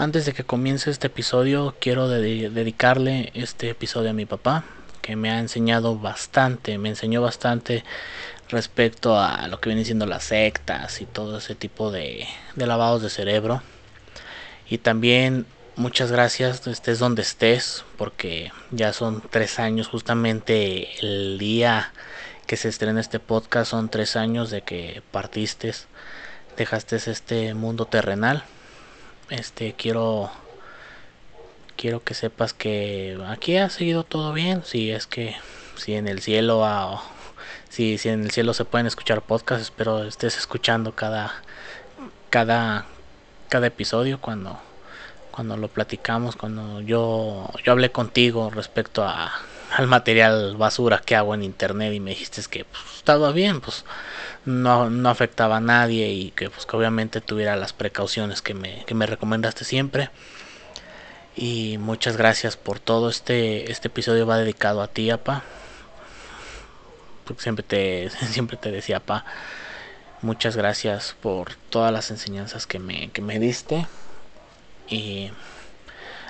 Antes de que comience este episodio, quiero dedicarle este episodio a mi papá, que me ha enseñado bastante, me enseñó bastante respecto a lo que vienen siendo las sectas y todo ese tipo de, lavados de cerebro. Y también muchas gracias, estés donde estés, porque ya son tres años, justamente el día que se estrena este podcast, son tres años de que partiste, dejaste este mundo terrenal. Este quiero quiero que sepas que aquí ha seguido todo bien, si es que si en el cielo si, si en el cielo se pueden escuchar podcasts, espero estés escuchando cada cada cada episodio cuando cuando lo platicamos, cuando yo, yo hablé contigo respecto a, al material basura que hago en internet y me dijiste que pues, estaba bien, pues no, no afectaba a nadie y que pues que obviamente tuviera las precauciones que me, que me recomendaste siempre. Y muchas gracias por todo. Este, este episodio va dedicado a ti, apa. Porque siempre te, siempre te decía, apa. Muchas gracias por todas las enseñanzas que me, que me diste y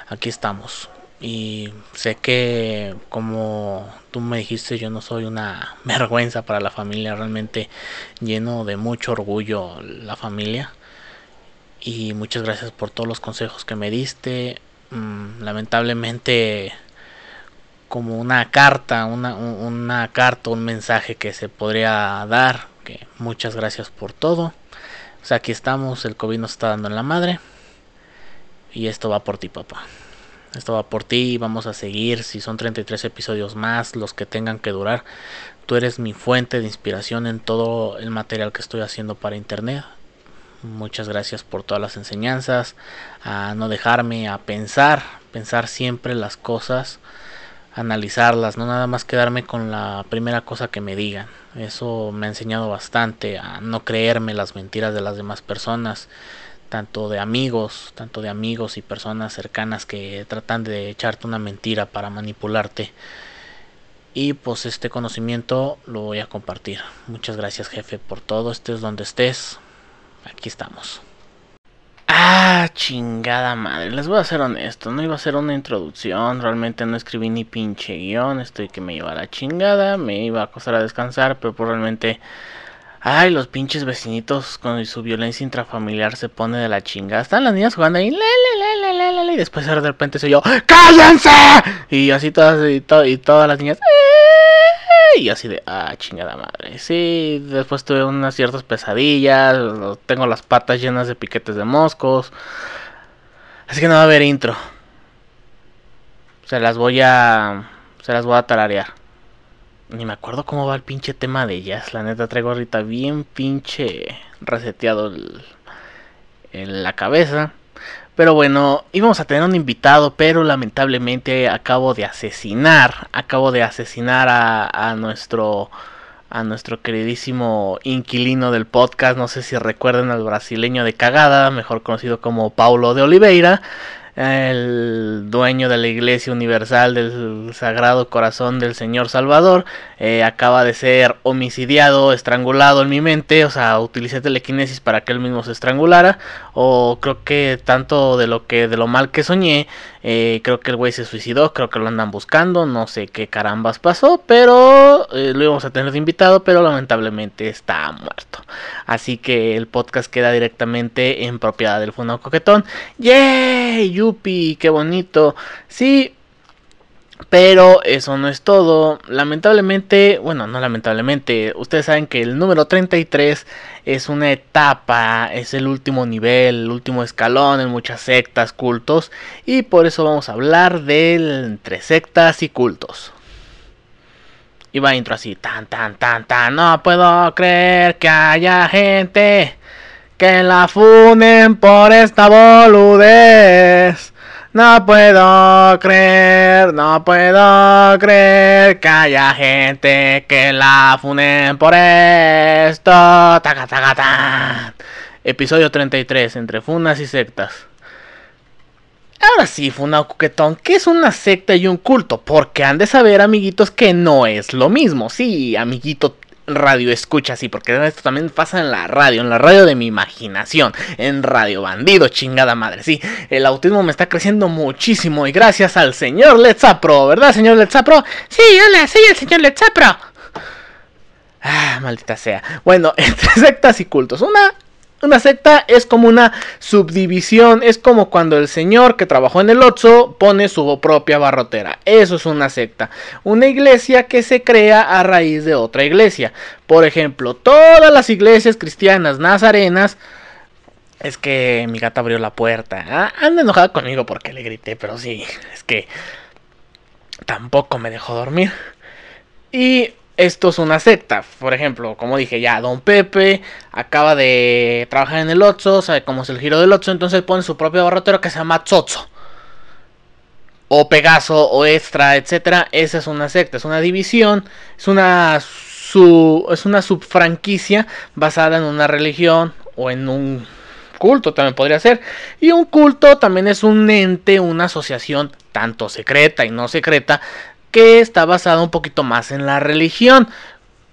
aquí estamos. Y sé que como tú me dijiste, yo no soy una vergüenza para la familia, realmente lleno de mucho orgullo la familia. Y muchas gracias por todos los consejos que me diste. Mm, lamentablemente como una carta, una, una carta, un mensaje que se podría dar. Que muchas gracias por todo. O sea, aquí estamos, el COVID nos está dando en la madre. Y esto va por ti, papá. Esto va por ti. Vamos a seguir. Si son 33 episodios más, los que tengan que durar. Tú eres mi fuente de inspiración en todo el material que estoy haciendo para internet. Muchas gracias por todas las enseñanzas. A no dejarme a pensar. Pensar siempre las cosas. Analizarlas. No nada más quedarme con la primera cosa que me digan. Eso me ha enseñado bastante a no creerme las mentiras de las demás personas tanto de amigos, tanto de amigos y personas cercanas que tratan de echarte una mentira para manipularte. Y pues este conocimiento lo voy a compartir. Muchas gracias jefe por todo, estés donde estés. Aquí estamos. Ah, chingada madre. Les voy a ser honesto. No iba a ser una introducción. Realmente no escribí ni pinche guion. Estoy que me iba a la chingada. Me iba a acostar a descansar. Pero pues realmente Ay, los pinches vecinitos con su violencia intrafamiliar se pone de la chingada. Están las niñas jugando ahí, y después de repente soy yo, ¡cállense! Y así todas, y, y todas las niñas, y así de, ah, chingada madre. Sí, después tuve unas ciertas pesadillas, tengo las patas llenas de piquetes de moscos. Así que no va a haber intro. Se las voy a, se las voy a tararear. Ni me acuerdo cómo va el pinche tema de ellas. La neta traigo ahorita bien pinche reseteado en la cabeza. Pero bueno, íbamos a tener un invitado, pero lamentablemente acabo de asesinar, acabo de asesinar a, a nuestro a nuestro queridísimo inquilino del podcast, no sé si recuerden al brasileño de cagada, mejor conocido como Paulo de Oliveira, el dueño de la Iglesia Universal del Sagrado Corazón del Señor Salvador, eh, acaba de ser homicidiado, estrangulado en mi mente, o sea, utilicé telequinesis para que él mismo se estrangulara, o creo que tanto de lo que de lo mal que soñé, eh, creo que el güey se suicidó, creo que lo andan buscando, no sé qué carambas pasó, pero eh, lo íbamos a tener de invitado, pero lamentablemente está muerto. Así que el podcast queda directamente en propiedad del Fundo Coquetón. ¡Yay! ¡Yupi! ¡Qué bonito! Sí, pero eso no es todo. Lamentablemente, bueno, no lamentablemente, ustedes saben que el número 33 es una etapa, es el último nivel, el último escalón en muchas sectas, cultos. Y por eso vamos a hablar del entre sectas y cultos. Y va intro así, tan, tan, tan, tan. No puedo creer que haya gente que la funen por esta boludez. No puedo creer, no puedo creer que haya gente que la funen por esto. Taca, taca, ta. Episodio 33, entre funas y sectas. Ahora sí, Funao Coquetón, ¿qué es una secta y un culto? Porque han de saber, amiguitos, que no es lo mismo. Sí, amiguito radio escucha así, porque esto también pasa en la radio, en la radio de mi imaginación, en Radio Bandido, chingada madre. Sí, el autismo me está creciendo muchísimo y gracias al señor Letzapro, ¿verdad, señor Letzapro? Sí, hola, soy el señor Letzapro. Ah, maldita sea. Bueno, entre sectas y cultos. Una una secta es como una subdivisión, es como cuando el señor que trabajó en el Otso pone su propia barrotera. Eso es una secta. Una iglesia que se crea a raíz de otra iglesia. Por ejemplo, todas las iglesias cristianas nazarenas. Es que mi gata abrió la puerta. ¿ah? Anda enojada conmigo porque le grité, pero sí, es que tampoco me dejó dormir. Y esto es una secta. Por ejemplo, como dije ya, Don Pepe acaba de trabajar en el Otso, sabe cómo es el giro del Otso, entonces pone su propio barrotero que se llama Tsotso. O Pegaso, o Extra, etcétera. Esa es una secta, es una división, es una, es una subfranquicia basada en una religión o en un culto también podría ser. Y un culto también es un ente, una asociación tanto secreta y no secreta que está basada un poquito más en la religión.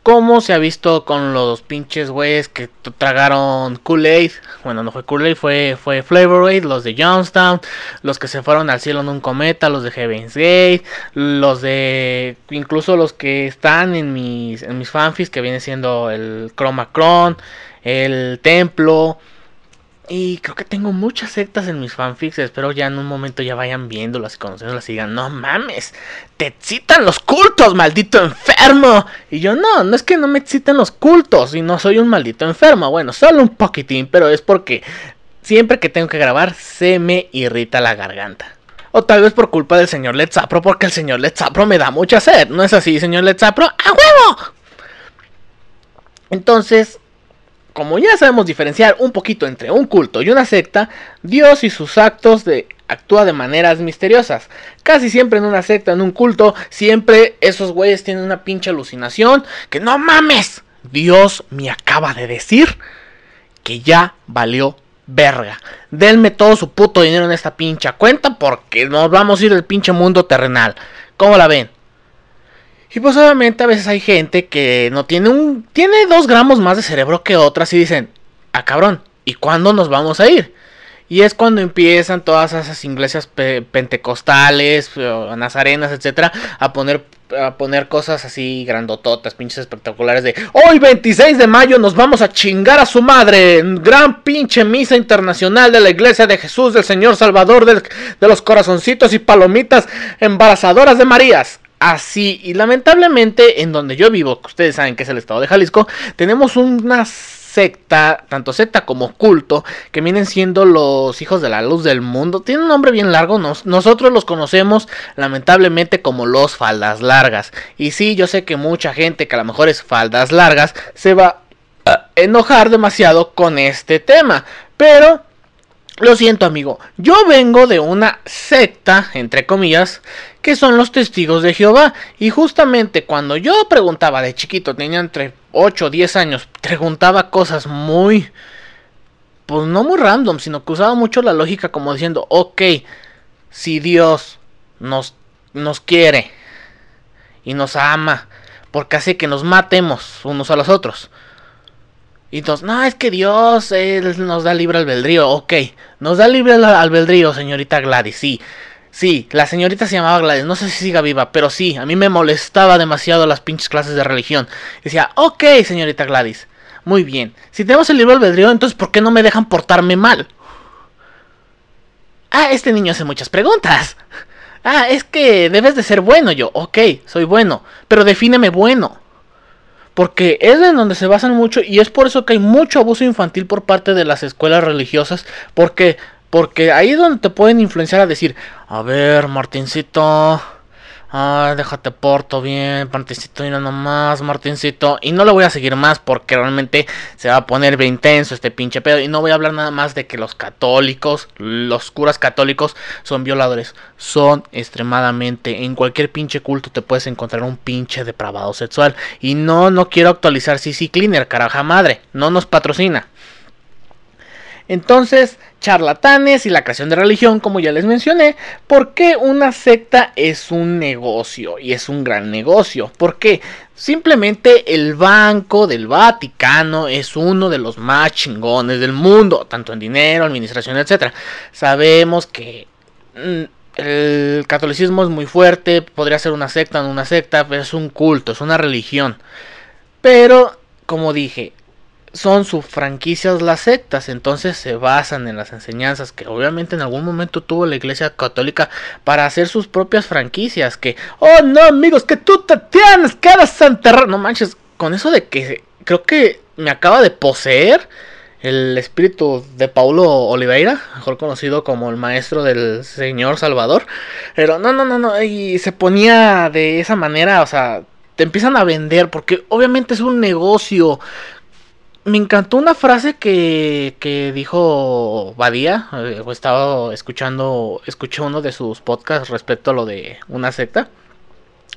Como se ha visto con los pinches güeyes que tragaron Kool-Aid. Bueno, no fue Kool-Aid, fue, fue Flavor Aid, los de Johnstown. Los que se fueron al cielo en un cometa, los de Heaven's Gate. Los de. Incluso los que están en mis, en mis fanfics, que viene siendo el Chromacron, el Templo. Y creo que tengo muchas sectas en mis fanfics. Espero ya en un momento ya vayan viéndolas y conociéndolas y digan, no mames, te excitan los cultos, maldito enfermo. Y yo, no, no es que no me exciten los cultos y no soy un maldito enfermo. Bueno, solo un poquitín, pero es porque siempre que tengo que grabar se me irrita la garganta. O tal vez por culpa del señor Letzapro, porque el señor Letzapro me da mucha sed. ¿No es así, señor Letzapro? ¡A huevo! Entonces, como ya sabemos diferenciar un poquito entre un culto y una secta, Dios y sus actos de actúa de maneras misteriosas. Casi siempre en una secta, en un culto, siempre esos güeyes tienen una pinche alucinación que no mames. Dios me acaba de decir que ya valió verga. Denme todo su puto dinero en esta pincha cuenta porque nos vamos a ir del pinche mundo terrenal. ¿Cómo la ven? Y pues obviamente a veces hay gente que no tiene un... Tiene dos gramos más de cerebro que otras y dicen, ah cabrón, ¿y cuándo nos vamos a ir? Y es cuando empiezan todas esas iglesias pentecostales, nazarenas, etcétera, a poner a poner cosas así grandototas, pinches espectaculares de hoy 26 de mayo nos vamos a chingar a su madre, gran pinche misa internacional de la iglesia de Jesús del Señor Salvador de los corazoncitos y palomitas embarazadoras de Marías así. Y lamentablemente, en donde yo vivo, que ustedes saben que es el estado de Jalisco, tenemos una secta, tanto secta como culto, que vienen siendo los hijos de la luz del mundo. Tiene un nombre bien largo, nosotros los conocemos lamentablemente como los faldas largas. Y sí, yo sé que mucha gente que a lo mejor es faldas largas se va a enojar demasiado con este tema. Pero lo siento amigo, yo vengo de una secta, entre comillas, que son los testigos de Jehová. Y justamente cuando yo preguntaba de chiquito, tenía entre 8 o 10 años, preguntaba cosas muy... Pues no muy random, sino que usaba mucho la lógica como diciendo, ok, si Dios nos, nos quiere y nos ama, porque hace que nos matemos unos a los otros y entonces, no, es que Dios nos da libre albedrío. Ok, nos da libre albedrío, señorita Gladys. Sí, sí, la señorita se llamaba Gladys. No sé si siga viva, pero sí, a mí me molestaba demasiado las pinches clases de religión. Decía, ok, señorita Gladys, muy bien. Si tenemos el libre albedrío, entonces ¿por qué no me dejan portarme mal? Ah, este niño hace muchas preguntas. Ah, es que debes de ser bueno yo. Ok, soy bueno, pero defíneme bueno. Porque es en donde se basan mucho y es por eso que hay mucho abuso infantil por parte de las escuelas religiosas. Porque, porque ahí es donde te pueden influenciar a decir, a ver, Martincito, Ay, déjate porto bien, Martincito, no nomás, Martincito. Y no lo voy a seguir más porque realmente se va a poner bien intenso este pinche pedo. Y no voy a hablar nada más de que los católicos, los curas católicos, son violadores. Son extremadamente. En cualquier pinche culto te puedes encontrar un pinche depravado sexual. Y no, no quiero actualizar CC Cleaner, caraja madre. No nos patrocina. Entonces, charlatanes y la creación de religión, como ya les mencioné, ¿por qué una secta es un negocio? Y es un gran negocio. ¿Por qué? Simplemente el Banco del Vaticano es uno de los más chingones del mundo, tanto en dinero, administración, etc. Sabemos que mm, el catolicismo es muy fuerte, podría ser una secta, no una secta, pero es un culto, es una religión. Pero, como dije, son sus franquicias las sectas, entonces se basan en las enseñanzas que obviamente en algún momento tuvo la Iglesia Católica para hacer sus propias franquicias, que, oh no amigos, que tú te tienes que desenterrar, no manches, con eso de que creo que me acaba de poseer el espíritu de Paulo Oliveira, mejor conocido como el maestro del Señor Salvador, pero no, no, no, no, y se ponía de esa manera, o sea, te empiezan a vender porque obviamente es un negocio me encantó una frase que, que dijo Badía. Eh, he estado escuchando, escuché uno de sus podcasts respecto a lo de una secta.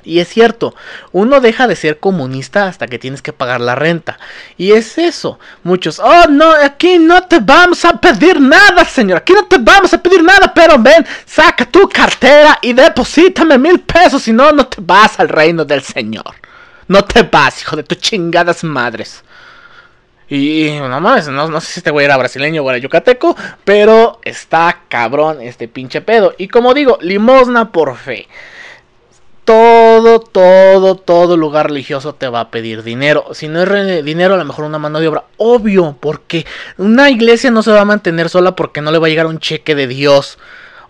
Y es cierto, uno deja de ser comunista hasta que tienes que pagar la renta. Y es eso. Muchos, oh no, aquí no te vamos a pedir nada, señor. Aquí no te vamos a pedir nada, pero ven, saca tu cartera y deposítame mil pesos. Si no, no te vas al reino del Señor. No te vas, hijo de tus chingadas madres. Y no mames, no, sé si este güey era brasileño o era yucateco, pero está cabrón este pinche pedo. Y como digo, limosna por fe. Todo, todo, todo lugar religioso te va a pedir dinero. Si no es dinero, a lo mejor una mano de obra. Obvio, porque una iglesia no se va a mantener sola porque no le va a llegar un cheque de Dios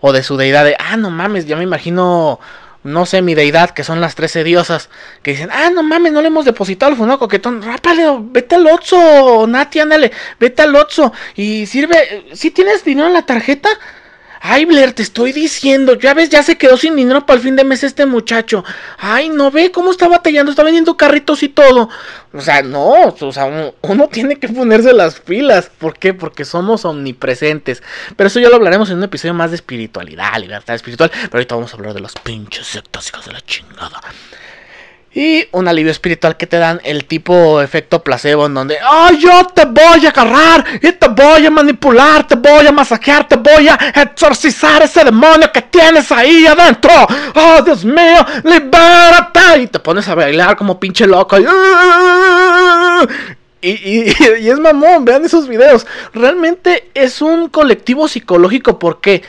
o de su deidad. De, ah, no mames, ya me imagino no sé, mi deidad, que son las trece diosas, que dicen, ah, no mames, no le hemos depositado al funaco coquetón, rápale, vete al Otso, Nati, ándale, vete al Otso, y sirve, si tienes dinero en la tarjeta, Ay, Blair, te estoy diciendo. Ya ves, ya se quedó sin dinero para el fin de mes este muchacho. Ay, no ve cómo está batallando. Está vendiendo carritos y todo. O sea, no. O sea, uno, tiene que ponerse las pilas. ¿Por qué? Porque somos omnipresentes. Pero eso ya lo hablaremos en un episodio más de espiritualidad, libertad espiritual. Pero ahorita vamos a hablar de los pinches sectas, hijas de la chingada. Y un alivio espiritual que te dan el tipo efecto placebo en donde, oh, yo te voy a agarrar y te voy a manipular, te voy a masajear, te voy a exorcizar ese demonio que tienes ahí adentro. Oh, Dios mío, libérate. Y te pones a bailar como pinche loco. Y, y, y, es mamón, vean esos videos. Realmente es un colectivo psicológico porque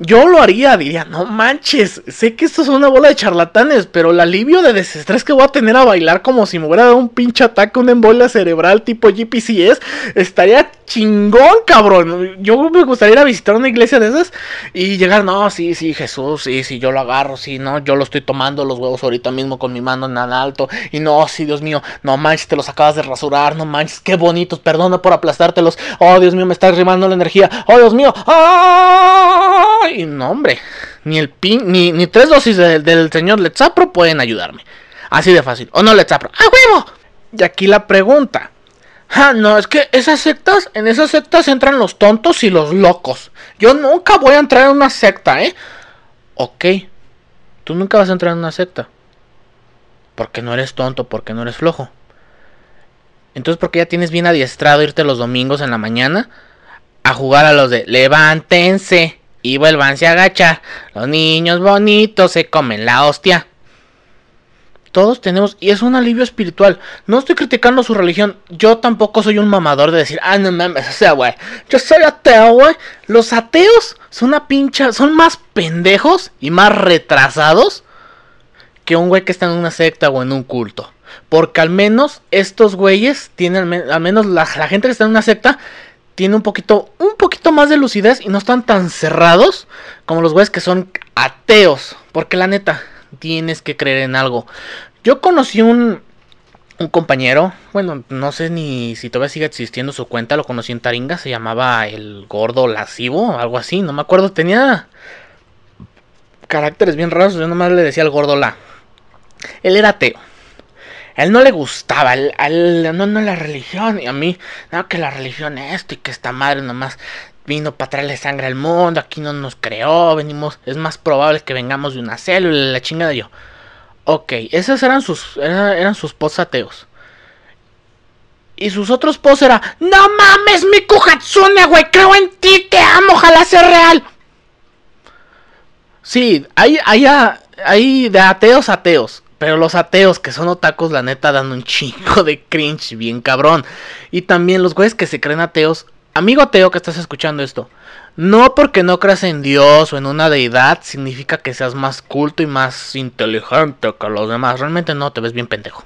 yo lo haría, diría, no manches, sé que esto es una bola de charlatanes, pero el alivio de desestrés que voy a tener a bailar como si me hubiera dado un pinche ataque, una embolia cerebral tipo GPCS, estaría chingón, cabrón. Yo me gustaría ir a visitar una iglesia de esas y llegar, no, sí, sí, Jesús, sí, sí, yo lo agarro, sí, no, yo lo estoy tomando los huevos ahorita mismo con mi mano en alto, y no, sí, Dios mío, no manches, te los acabas de rasurar, no manches, qué bonitos, perdona por aplastártelos, oh, Dios mío, me está rimando la energía, oh, Dios mío, ¡ah! Y no, hombre. Ni el pin, ni, ni tres dosis del señor Letzapro pueden ayudarme. Así de fácil. ¿O no Letzapro? ¡Ah, huevo! Y aquí la pregunta. Ah, no, es que esas sectas, en esas sectas entran los tontos y los locos. Yo nunca voy a entrar en una secta, ¿eh? Ok. Tú nunca vas a entrar en una secta. Porque no eres tonto, porque no eres flojo. Entonces, porque ya tienes bien adiestrado irte los domingos en la mañana a jugar a los de levántense y vuélvanse a agachar. Los niños bonitos se comen la hostia. Todos tenemos, y es un alivio espiritual. No estoy criticando su religión. Yo tampoco soy un mamador de decir, ah, no mames, o sea, güey. Yo soy ateo, güey. Los ateos son una pincha, son más pendejos y más retrasados que un güey que está en una secta o en un culto. Porque al menos estos güeyes tienen, al menos la gente que está en una secta, tiene un poquito, un poquito más de lucidez y no están tan cerrados como los güeyes que son ateos. Porque la neta, tienes que creer en algo. Yo conocí un, un compañero, bueno, no sé ni si todavía sigue existiendo su cuenta, lo conocí en Taringa, se llamaba el gordo lascivo, algo así, no me acuerdo, tenía caracteres bien raros, yo nomás le decía al gordo la. Él era ateo él no le gustaba, al, no, no la religión, y a mí, no, que la religión es esto y que esta madre nomás vino para traerle sangre al mundo, aquí no nos creó, venimos, es más probable que vengamos de una célula, la chingada yo. Ok, esos eran sus, eran, sus posts ateos. Y sus otros posts era, no mames, Miku Hatsune, güey, creo en ti, te amo, ojalá sea real. Sí, hay, hay, hay de ateos ateos. Pero los ateos que son otacos, la neta, dan un chingo de cringe bien cabrón. Y también los güeyes que se creen ateos. Amigo ateo que estás escuchando esto. No porque no creas en Dios o en una deidad significa que seas más culto y más inteligente que los demás. Realmente no, te ves bien pendejo.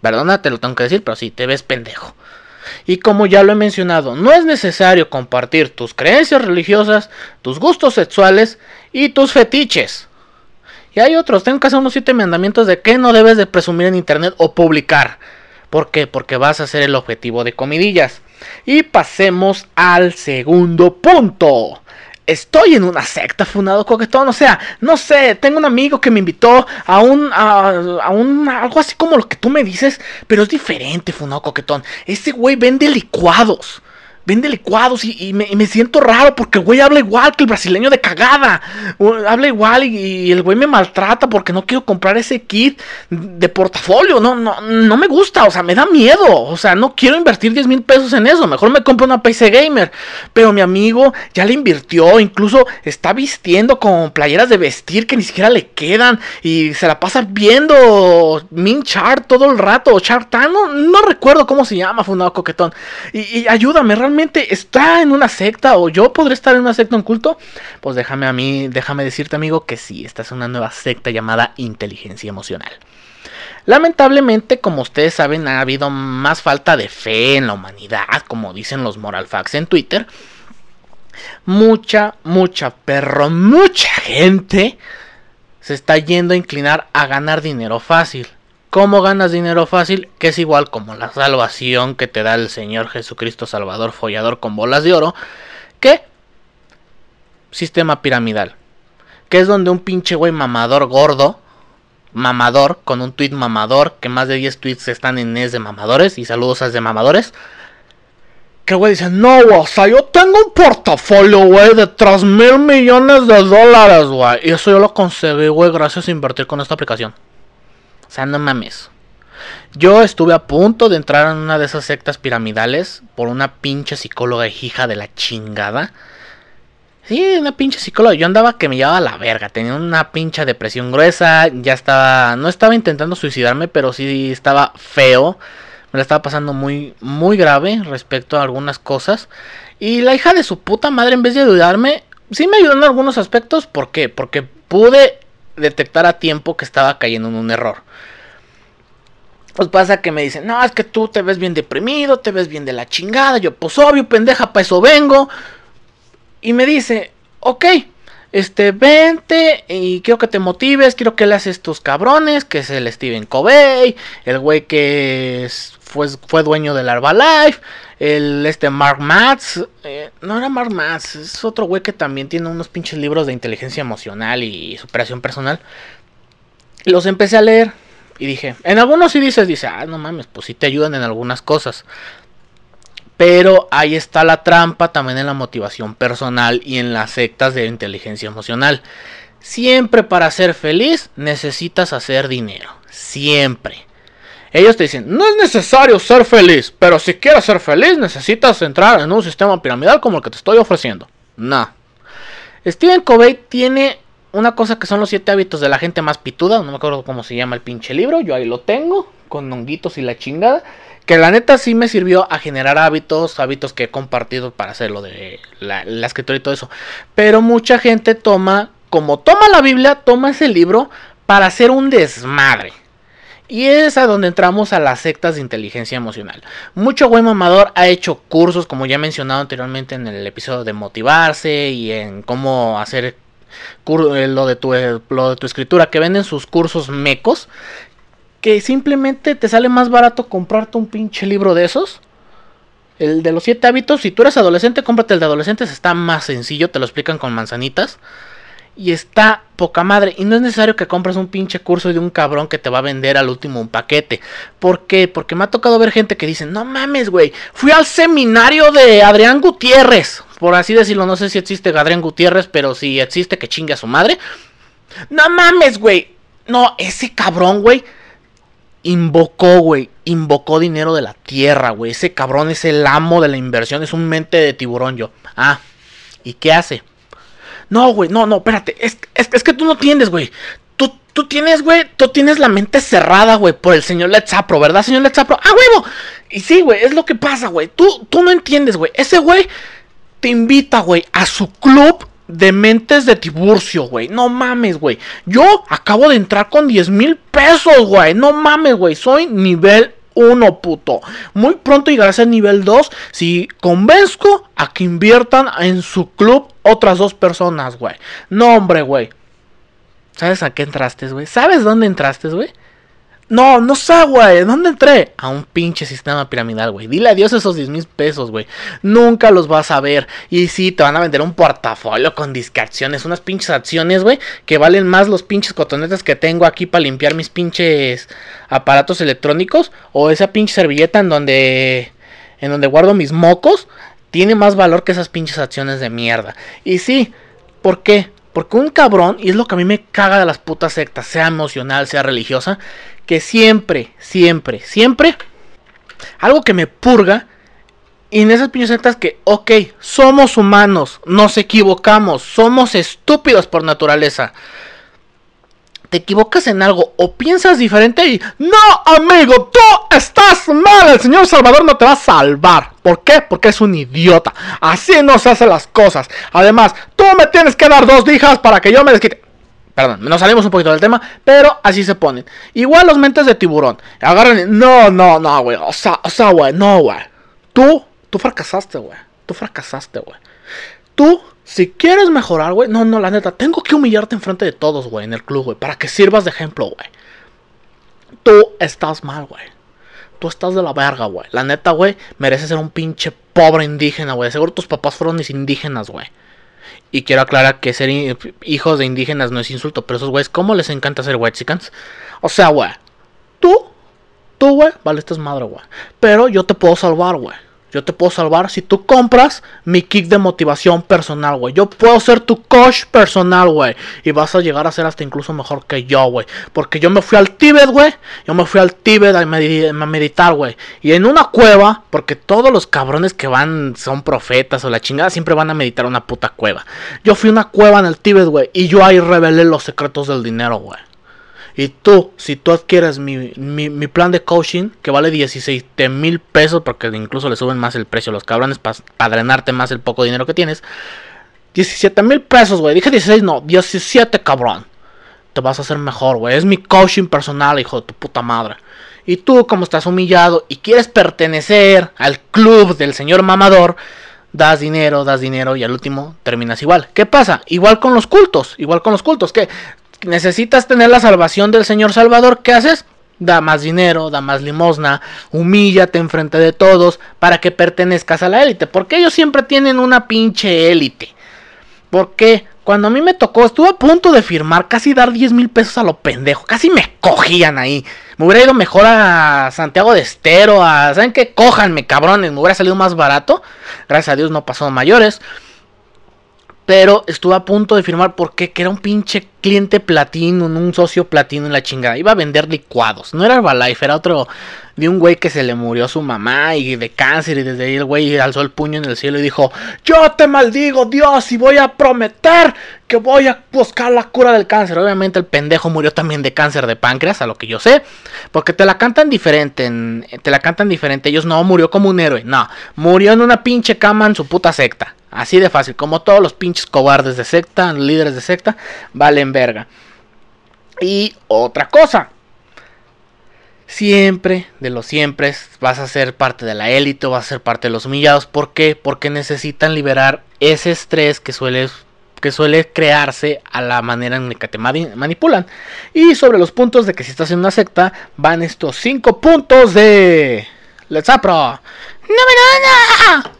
Perdona, te lo tengo que decir, pero sí, te ves pendejo. Y como ya lo he mencionado, no es necesario compartir tus creencias religiosas, tus gustos sexuales y tus fetiches. Y hay otros, tengo que hacer unos siete mandamientos de que no debes de presumir en internet o publicar. ¿Por qué? Porque vas a ser el objetivo de comidillas. Y pasemos al segundo punto estoy en una secta fundado coquetón. O sea, no sé, tengo un amigo que me invitó a un, a, un, algo así como lo que tú me dices, pero es diferente, fundado coquetón. Ese güey vende licuados vende licuados y, me, siento raro porque el güey habla igual que el brasileño de cagada. Habla igual y, el güey me maltrata porque no quiero comprar ese kit de portafolio. No, no, no me gusta, o sea, me da miedo. O sea, no quiero invertir 10 mil pesos en eso. Mejor me compro una PC Gamer. Pero mi amigo ya le invirtió, incluso está vistiendo con playeras de vestir que ni siquiera le quedan y se la pasa viendo Min Chart todo el rato. Chartan, no, no recuerdo cómo se llama, fundado coquetón. Y, y ayúdame, realmente está en una secta o yo podré estar en una secta en culto, pues déjame a mí, déjame decirte amigo que sí, esta es una nueva secta llamada inteligencia emocional. Lamentablemente, como ustedes saben, ha habido más falta de fe en la humanidad, como dicen los moral facts en Twitter. Mucha, mucha, perro, mucha gente se está yendo a inclinar a ganar dinero fácil. ¿Cómo ganas dinero fácil? Que es igual como la salvación que te da el Señor Jesucristo Salvador follador con bolas de oro. Que sistema piramidal. Que es donde un pinche güey mamador gordo. Mamador, con un tweet mamador. Que más de 10 tweets están en es de mamadores. Y saludos a de mamadores. Que güey dice, no, o sea, yo tengo un portafolio, güey, de 3 mil millones de dólares, güey. Y eso yo lo conseguí, güey, gracias a invertir con esta aplicación. O sea, no mames. Yo estuve a punto de entrar en una de esas sectas piramidales por una pinche psicóloga hija de la chingada. Sí, una pinche psicóloga. Yo andaba que me llevaba a la verga. Tenía una pinche depresión gruesa. Ya estaba. No estaba intentando suicidarme, pero sí estaba feo. Me la estaba pasando muy, muy grave respecto a algunas cosas. Y la hija de su puta madre, en vez de ayudarme, sí me ayudó en algunos aspectos. ¿Por qué? Porque pude detectar a tiempo que estaba cayendo en un error. Pues pasa que me dicen, no, es que tú te ves bien deprimido, te ves bien de la chingada. Yo, pues obvio, pendeja, para eso vengo. Y me dice, ok, este, vente y quiero que te motives, quiero que le haces estos cabrones, que es el Steven Covey, el güey que fue, fue dueño del Herbalife, el este Mark Matz, eh, no era Mark Matz, es otro güey que también tiene unos pinches libros de inteligencia emocional y superación personal. Los empecé a leer y dije, en algunos sí dices, dice, ah, no mames, pues sí te ayudan en algunas cosas. Pero ahí está la trampa también en la motivación personal y en las sectas de inteligencia emocional. Siempre para ser feliz necesitas hacer dinero. Siempre. Ellos te dicen, no es necesario ser feliz, pero si quieres ser feliz necesitas entrar en un sistema piramidal como el que te estoy ofreciendo. No. Steven Covey tiene una cosa que son los siete hábitos de la gente más pituda, no me acuerdo cómo se llama el pinche libro, yo ahí lo tengo, con honguitos y la chingada, que la neta sí me sirvió a generar hábitos, hábitos que he compartido para hacer lo de la, escritura y todo eso. Pero mucha gente toma, como toma la Biblia, toma ese libro para hacer un desmadre. Y es a donde entramos a las sectas de inteligencia emocional. Mucho buen mamador ha hecho cursos, como ya he mencionado anteriormente en el episodio de motivarse y en cómo hacer eh, lo de, tu, eh, lo de tu escritura, que venden sus cursos mecos, que simplemente te sale más barato comprarte un pinche libro de esos. El de los siete hábitos, si tú eres adolescente, cómprate el de adolescentes, está más sencillo, te lo explican con manzanitas y está poca madre. Y no es necesario que compres un pinche curso de un cabrón que te va a vender al último un paquete. ¿Por qué? Porque me ha tocado ver gente que dice, no mames, güey, fui al seminario de Adrián Gutiérrez. Por así decirlo, no sé si existe Adrián Gutiérrez, pero si existe, que chingue a su madre. No mames, güey. No, ese cabrón, güey. Invocó, güey, invocó dinero de la tierra, güey. Ese cabrón es el amo de la inversión, es un mente de tiburón yo. Ah, ¿y qué hace? No, güey, no, no, espérate, es, es, que tú no entiendes, güey. Tú, tú tienes, güey, tú tienes la mente cerrada, güey, por el señor Letzapro, ¿verdad, señor Letzapro? ¡Ah, huevo! Y sí, güey, es lo que pasa, güey. Tú, tú no entiendes, güey. Ese güey te invita, güey, a su club de mentes de Tiburcio, güey. No mames, güey. Yo acabo de entrar con 10 mil pesos, güey. No mames, güey. Soy nivel 1, puto. Muy pronto llegaré a ser nivel 2 si convenzco a que inviertan en su club otras dos personas, güey. No, hombre, güey. ¿Sabes a qué entraste, güey? ¿Sabes dónde entraste, güey? No, no sé, güey. ¿Dónde entré? A un pinche sistema piramidal, güey. Dile adiós esos 10 mil pesos, güey. Nunca los vas a ver. Y sí, te van a vender un portafolio con discreciones. Unas pinches acciones, güey. Que valen más los pinches cotonetes que tengo aquí para limpiar mis pinches aparatos electrónicos. O esa pinche servilleta en donde. En donde guardo mis mocos. Tiene más valor que esas pinches acciones de mierda. Y sí, ¿por qué? Porque un cabrón, y es lo que a mí me caga de las putas sectas, sea emocional, sea religiosa, que siempre, siempre, siempre, algo que me purga, y en esas pinches sectas que, ok, somos humanos, nos equivocamos, somos estúpidos por naturaleza. Te equivocas en algo o piensas diferente y no, amigo, tú estás mal. El señor Salvador no te va a salvar. ¿Por qué? Porque es un idiota. Así no se hacen las cosas. Además, tú me tienes que dar dos dijas para que yo me desquite. Perdón, nos salimos un poquito del tema, pero así se ponen. Igual los mentes de tiburón. Agarran no, no, no, güey. O sea, o sea, güey, no, güey. Tú, tú fracasaste, güey. Tú fracasaste, güey. Tú, si quieres mejorar, güey. No, no, la neta, tengo que humillarte enfrente de todos, güey, en el club, güey. Para que sirvas de ejemplo, güey. Tú estás mal, güey. Tú estás de la verga, güey. La neta, güey, mereces ser un pinche pobre indígena, güey. Seguro tus papás fueron mis indígenas, güey. Y quiero aclarar que ser hijos de indígenas no es insulto, pero esos güeyes, ¿cómo les encanta ser wexicans? O sea, güey, tú, tú, güey, vale, esta es madre, güey. Pero yo te puedo salvar, güey. Yo te puedo salvar si tú compras mi kick de motivación personal, güey. Yo puedo ser tu coach personal, güey. Y vas a llegar a ser hasta incluso mejor que yo, güey. Porque yo me fui al Tíbet, güey. Yo me fui al Tíbet a, meditar, güey. Y en una cueva, porque todos los cabrones que van son profetas o la chingada, siempre van a meditar una puta cueva. Yo fui a una cueva en el Tíbet, güey. Y yo ahí revelé los secretos del dinero, güey. Y tú, si tú adquieres mi, mi, plan de coaching, que vale 16 mil pesos, porque incluso le suben más el precio a los cabrones para drenarte más el poco dinero que tienes. 17 mil pesos, güey. Dije 16, no, 17, cabrón. Te vas a hacer mejor, güey. Es mi coaching personal, hijo de tu puta madre. Y tú, como estás humillado y quieres pertenecer al club del señor mamador, das dinero, das dinero y al último terminas igual. ¿Qué pasa? Igual con los cultos, igual con los cultos, que necesitas tener la salvación del Señor Salvador, ¿qué haces? Da más dinero, da más limosna, humíllate enfrente de todos para que pertenezcas a la élite. Porque ellos siempre tienen una pinche élite. Porque cuando a mí me tocó, estuve a punto de firmar, casi dar 10 mil pesos a lo pendejo. Casi me cogían ahí. Me hubiera ido mejor a Santiago de Estero, a... ¿Saben qué? Cójanme, cabrones. Me hubiera salido más barato. Gracias a Dios no pasó mayores. Pero estuve a punto de firmar porque que era un pinche cliente platino, un socio platino en la chingada. Iba a vender licuados. No era Herbalife, era otro de un güey que se le murió a su mamá y de cáncer. Y desde ahí el güey alzó el puño en el cielo y dijo: Yo te maldigo, Dios, y voy a prometer que voy a buscar la cura del cáncer. Obviamente el pendejo murió también de cáncer de páncreas, a lo que yo sé. Porque te la cantan diferente. te la cantan diferente. Ellos no murió como un héroe. No, murió en una pinche cama en su puta secta. Así de fácil, como todos los pinches cobardes de secta, líderes de secta, valen verga. Y otra cosa, siempre, de los siempre, vas a ser parte de la élite, vas a ser parte de los humillados. ¿Por qué? Porque necesitan liberar ese estrés que suele, que suele crearse a la manera en que te manipulan. Y sobre los puntos de que si estás en una secta, van estos 5 puntos de... Let's Apro. ¡No, no,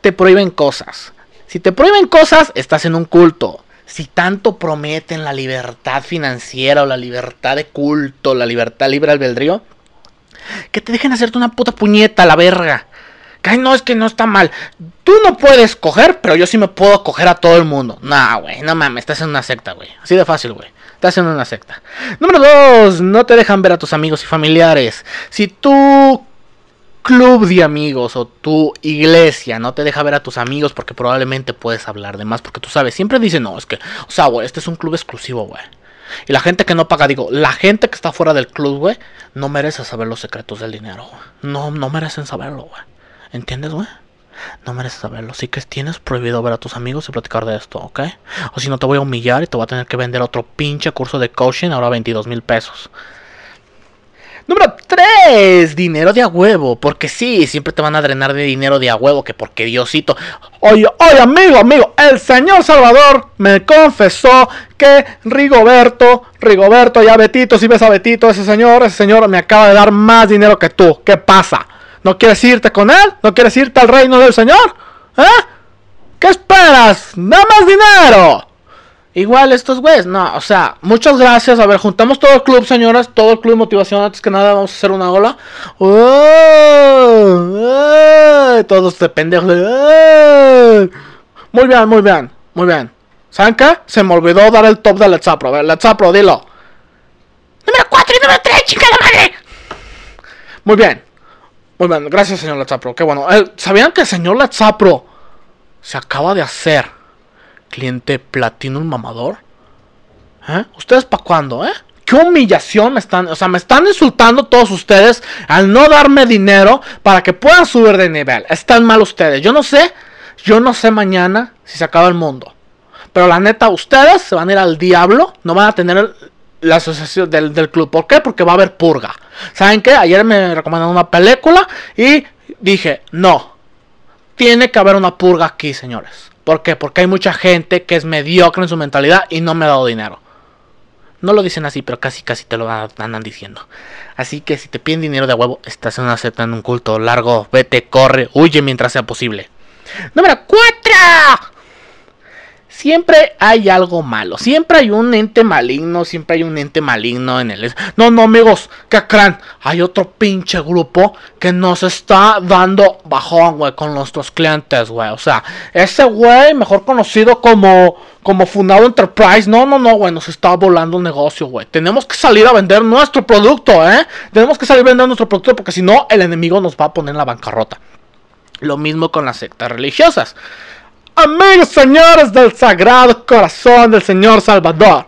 te prohíben cosas. Si te prohíben cosas, estás en un culto. Si tanto prometen la libertad financiera o la libertad de culto, la libertad libre albedrío, que te dejen hacerte una puta puñeta a la verga. Que no, es que no está mal. Tú no puedes coger, pero yo sí me puedo coger a todo el mundo. No, güey, no mames, estás en una secta, güey. Así de fácil, güey. Te hacen una secta. Número dos, no te dejan ver a tus amigos y familiares. Si tu club de amigos o tu iglesia no te deja ver a tus amigos porque probablemente puedes hablar de más, porque tú sabes, siempre dicen, no, es que, o sea, güey, este es un club exclusivo, güey. Y la gente que no paga, digo, la gente que está fuera del club, güey, no merece saber los secretos del dinero, güey. No, no merecen saberlo, güey. ¿Entiendes, güey? No mereces saberlo. Así que tienes prohibido ver a tus amigos y platicar de esto, ¿ok? O si no, te voy a humillar y te voy a tener que vender otro pinche curso de coaching, ahora 22 mil pesos. Número 3. Dinero de a huevo. Porque sí, siempre te van a drenar de dinero de a huevo. Que porque Diosito. Oye, oye, amigo, amigo. El señor Salvador me confesó que Rigoberto, Rigoberto, ya Betito, si ves a Betito, ese señor, ese señor me acaba de dar más dinero que tú. ¿Qué pasa? ¿No quieres irte con él? ¿No quieres irte al reino del Señor? ¿Eh? ¿Qué esperas? ¡Da más dinero! Igual estos güeyes, no, o sea, muchas gracias. A ver, juntamos todo el club, señoras, todo el club de motivación. Antes que nada, vamos a hacer una ola. todos de pendejos. Muy bien, muy bien, muy bien. ¿Saben qué? Se me olvidó dar el top de Let's A ver, Let's dilo. Número 4 y número 3, chica madre. Muy bien. Muy bien, gracias, señor Latzapro. Qué bueno. Eh, ¿Sabían que el señor Latzapro se acaba de hacer cliente Platinum Mamador? ¿Eh? ¿Ustedes para cuándo, eh? ¿Qué humillación me están... O sea, me están insultando todos ustedes al no darme dinero para que puedan subir de nivel. Están mal ustedes. Yo no sé, yo no sé mañana si se acaba el mundo. Pero la neta, ustedes se van a ir al diablo. No van a tener la asociación del, del club. ¿Por qué? Porque va a haber purga. ¿Saben qué? Ayer me recomendaron una película y dije, no, tiene que haber una purga aquí, señores. ¿Por qué? Porque hay mucha gente que es mediocre en su mentalidad y no me ha dado dinero. No lo dicen así, pero casi casi te lo andan diciendo. Así que si te piden dinero de huevo, estás en una secta en un culto largo, vete, corre, huye mientras sea posible. Número 4 siempre hay algo malo. Siempre hay un ente maligno. Siempre hay un ente maligno en el. No, no, amigos. Que crean. Hay otro pinche grupo que nos está dando bajón, güey, con nuestros clientes, güey. O sea, ese güey, mejor conocido como. Como Fundado Enterprise. No, no, no, güey. Nos está volando un negocio, güey. Tenemos que salir a vender nuestro producto, ¿eh? Tenemos que salir a vender nuestro producto porque si no, el enemigo nos va a poner en la bancarrota. Lo mismo con las sectas religiosas. Amigos señores del Sagrado Corazón del Señor Salvador.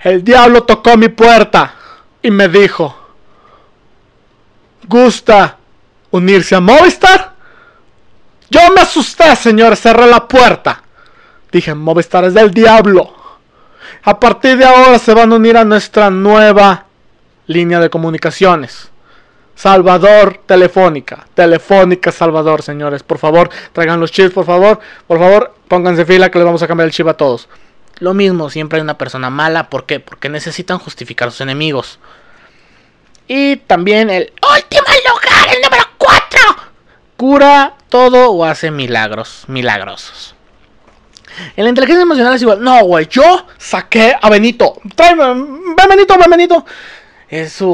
El diablo tocó mi puerta y me dijo, ¿gusta unirse a Movistar? Yo me asusté, señores, cerré la puerta. Dije, Movistar es del diablo. A partir de ahora se van a unir a nuestra nueva línea de comunicaciones. Salvador Telefónica. Telefónica Salvador, señores. Por favor, traigan los chips, por favor. Por favor, pónganse fila que les vamos a cambiar el chip a todos. Lo mismo, siempre hay una persona mala. ¿Por qué? Porque necesitan justificar a sus enemigos. Y también el último lugar, el número 4. Cura todo o hace milagros. Milagrosos. En la inteligencia emocional es igual. No, güey, yo saqué a Benito. Tráeme, ven Benito, ven Benito. Es su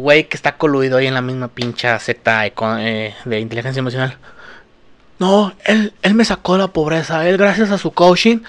güey que está coluido ahí en la misma pincha secta eh, de inteligencia emocional. No, él, él me sacó de la pobreza. Él, gracias a su coaching,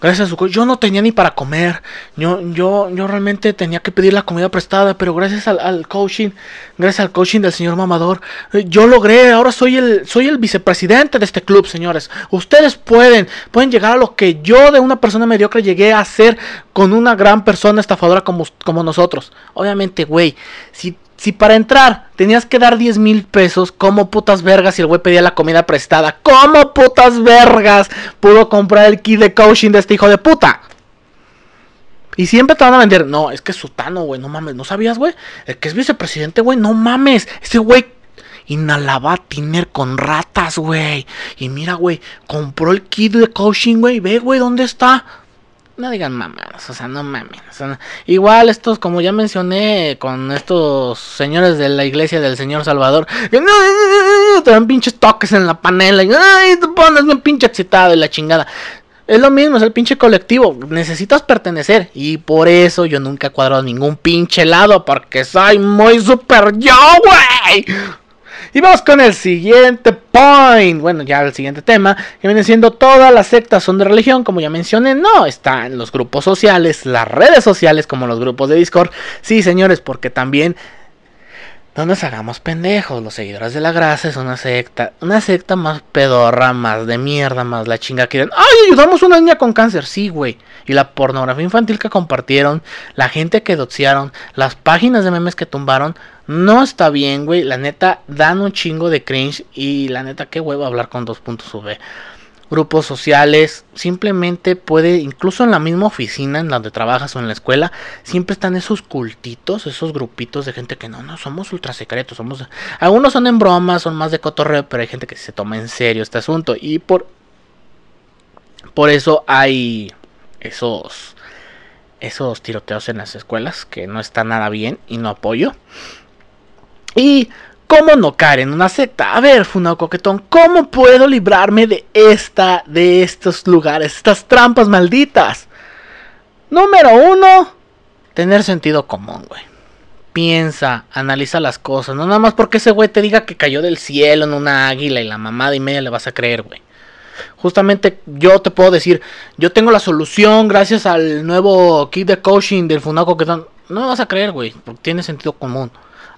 gracias a su coaching, yo no tenía ni para comer. Yo, yo, yo realmente tenía que pedir la comida prestada, pero gracias al, coaching, gracias al coaching del señor mamador, yo logré. Ahora soy el, soy el vicepresidente de este club, señores. Ustedes pueden, pueden llegar a lo que yo de una persona mediocre llegué a ser con una gran persona estafadora como, como nosotros. Obviamente, güey, si si para entrar tenías que dar 10 mil pesos, ¿cómo putas vergas si el güey pedía la comida prestada? ¿Cómo putas vergas pudo comprar el kit de coaching de este hijo de puta? Y siempre te van a vender. No, es que es sutano, güey. No mames. ¿No sabías, güey? El que es vicepresidente, güey. No mames. Ese güey inhalaba tiner con ratas, güey. Y mira, güey. Compró el kit de coaching, güey. Ve, güey, ¿dónde está? No digan mamadas, o sea, no mames. igual estos, como ya mencioné, con estos señores de la iglesia del Señor Salvador, que te dan pinches toques en la panela y te pones bien pinche excitado y la chingada. Es lo mismo, es el pinche colectivo. Necesitas pertenecer. Y por eso yo nunca he cuadrado ningún pinche lado. Porque soy muy super yo, güey. Y vamos con el siguiente point. Bueno, ya el siguiente tema, que viene siendo todas las sectas son de religión, como ya mencioné, no, están los grupos sociales, las redes sociales, como los grupos de Discord. Sí, señores, porque también no nos hagamos pendejos, los seguidores de la grasa es una secta, una secta más pedorra, más de mierda, más la chinga que ¡ay, ayudamos a una niña con cáncer! Sí, güey. Y la pornografía infantil que compartieron, la gente que doxiaron, las páginas de memes que tumbaron, no está bien, güey. La neta, dan un chingo de cringe. Y la neta, qué huevo hablar con dos puntos. Grupos sociales, simplemente puede, incluso en la misma oficina en donde trabajas o en la escuela, siempre están esos cultitos, esos grupitos de gente que no, no, somos ultra secretos, somos... Algunos son en broma, son más de cotorreo, pero hay gente que se toma en serio este asunto. Y por... Por eso hay esos esos tiroteos en las escuelas que no está nada bien y no apoyo. Y cómo no caer en una secta. A ver, Funao Coquetón, ¿cómo puedo librarme de esta, de estos lugares, estas trampas malditas? Número uno, tener sentido común, güey. Piensa, analiza las cosas. No nada más porque ese güey te diga que cayó del cielo en una águila y la mamada y media le vas a creer, güey. Justamente yo te puedo decir, yo tengo la solución gracias al nuevo kit de coaching del Funao Coquetón. No me vas a creer, güey, porque tiene sentido común.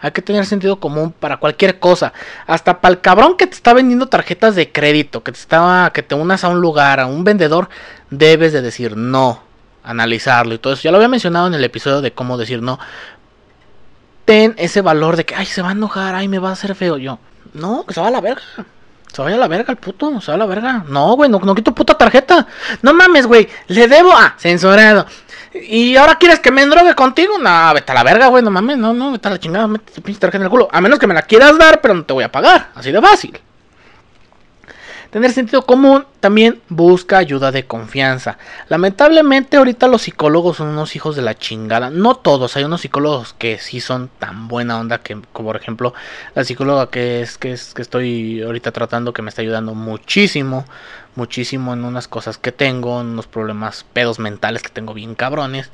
Hay que tener sentido común para cualquier cosa. Hasta para el cabrón que te está vendiendo tarjetas de crédito, que te estaba, que te unas a un lugar, a un vendedor, debes de decir no, analizarlo y todo eso. Ya lo había mencionado en el episodio de cómo decir no. Ten ese valor de que, ay, se va a enojar, ay, me va a hacer feo. Yo, no, que se va a la verga. Se vaya a la verga el puto, se va a la verga. No, güey, no, no quito puta tarjeta. No mames, güey, le debo a censurado. ¿Y ahora quieres que me endrogue contigo? No, vete a la verga, güey, no mames, no, no, vete a la chingada, mete tu pinche tarjeta en el culo. A menos que me la quieras dar, pero no te voy a pagar. Así de fácil. Tener sentido común también busca ayuda de confianza. Lamentablemente ahorita los psicólogos son unos hijos de la chingada. No todos, hay unos psicólogos que sí son tan buena onda que como por ejemplo la psicóloga que es que es que estoy ahorita tratando que me está ayudando muchísimo, muchísimo en unas cosas que tengo, en unos problemas pedos mentales que tengo bien cabrones.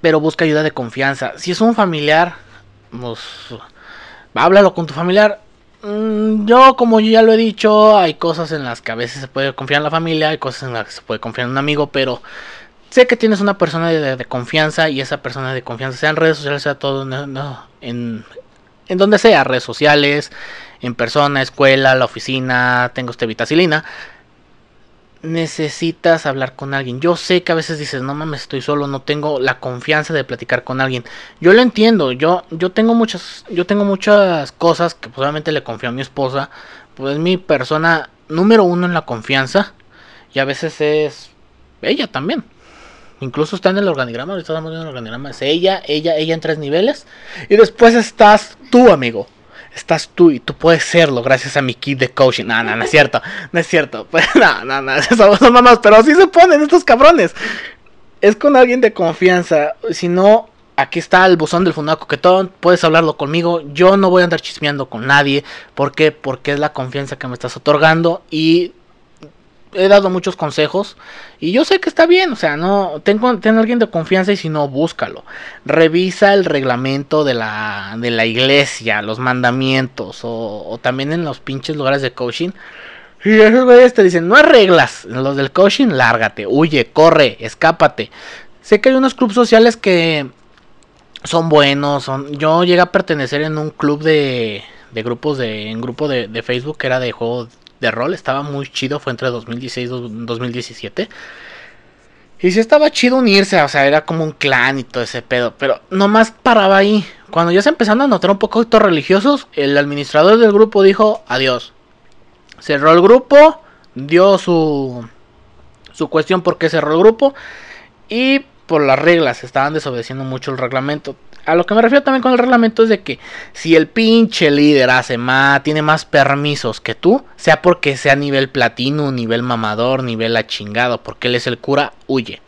Pero busca ayuda de confianza. Si es un familiar, pues háblalo con tu familiar yo, como ya lo he dicho, hay cosas en las que a veces se puede confiar en la familia, hay cosas en las que se puede confiar en un amigo, pero sé que tienes una persona de, confianza y esa persona de confianza, sea en redes sociales, sea todo, en, en donde sea, redes sociales, en persona, escuela, la oficina, tengo este vitacilina necesitas hablar con alguien. Yo sé que a veces dices, no mames, estoy solo, no tengo la confianza de platicar con alguien. Yo lo entiendo, yo, yo tengo muchas, yo tengo muchas cosas que posiblemente le confío a mi esposa. Pues es mi persona número uno en la confianza. Y a veces es ella también. Incluso está en el organigrama, ahorita estamos viendo el organigrama. Es ella, ella, ella en tres niveles. Y después estás tú, amigo estás tú y tú puedes serlo gracias a mi kit de coaching. No, no, no es cierto, no es cierto. Pues, no, no, no, son mamás, pero así se ponen estos cabrones. Es con alguien de confianza. Si no, aquí está el buzón del fundado coquetón. Puedes hablarlo conmigo. Yo no voy a andar chismeando con nadie. ¿Por qué? Porque es la confianza que me estás otorgando. Y he dado muchos consejos y yo sé que está bien, o sea, no tengo ten alguien de confianza y si no búscalo. Revisa el reglamento de la de la iglesia, los mandamientos o, también en los pinches lugares de coaching. Y esos güeyes te dicen, no hay reglas, los del coaching, lárgate, huye, corre, escápate. Sé que hay unos clubes sociales que son buenos, yo llegué a pertenecer en un club de de grupos de en grupo de, de Facebook que era de juegos de rol, estaba muy chido, fue entre 2016 y 2017. Y sí estaba chido unirse, o sea, era como un clan y todo ese pedo, pero nomás paraba ahí. Cuando ya se empezaron a notar un poco religiosos, el administrador del grupo dijo adiós. Cerró el grupo, dio su, su cuestión por qué cerró el grupo y por las reglas, estaban desobedeciendo mucho el reglamento a lo que me refiero también con el reglamento es de que si el pinche líder hace más, tiene más permisos que tú, sea porque sea nivel platino, nivel mamador, nivel achingado, porque él es el cura, huye.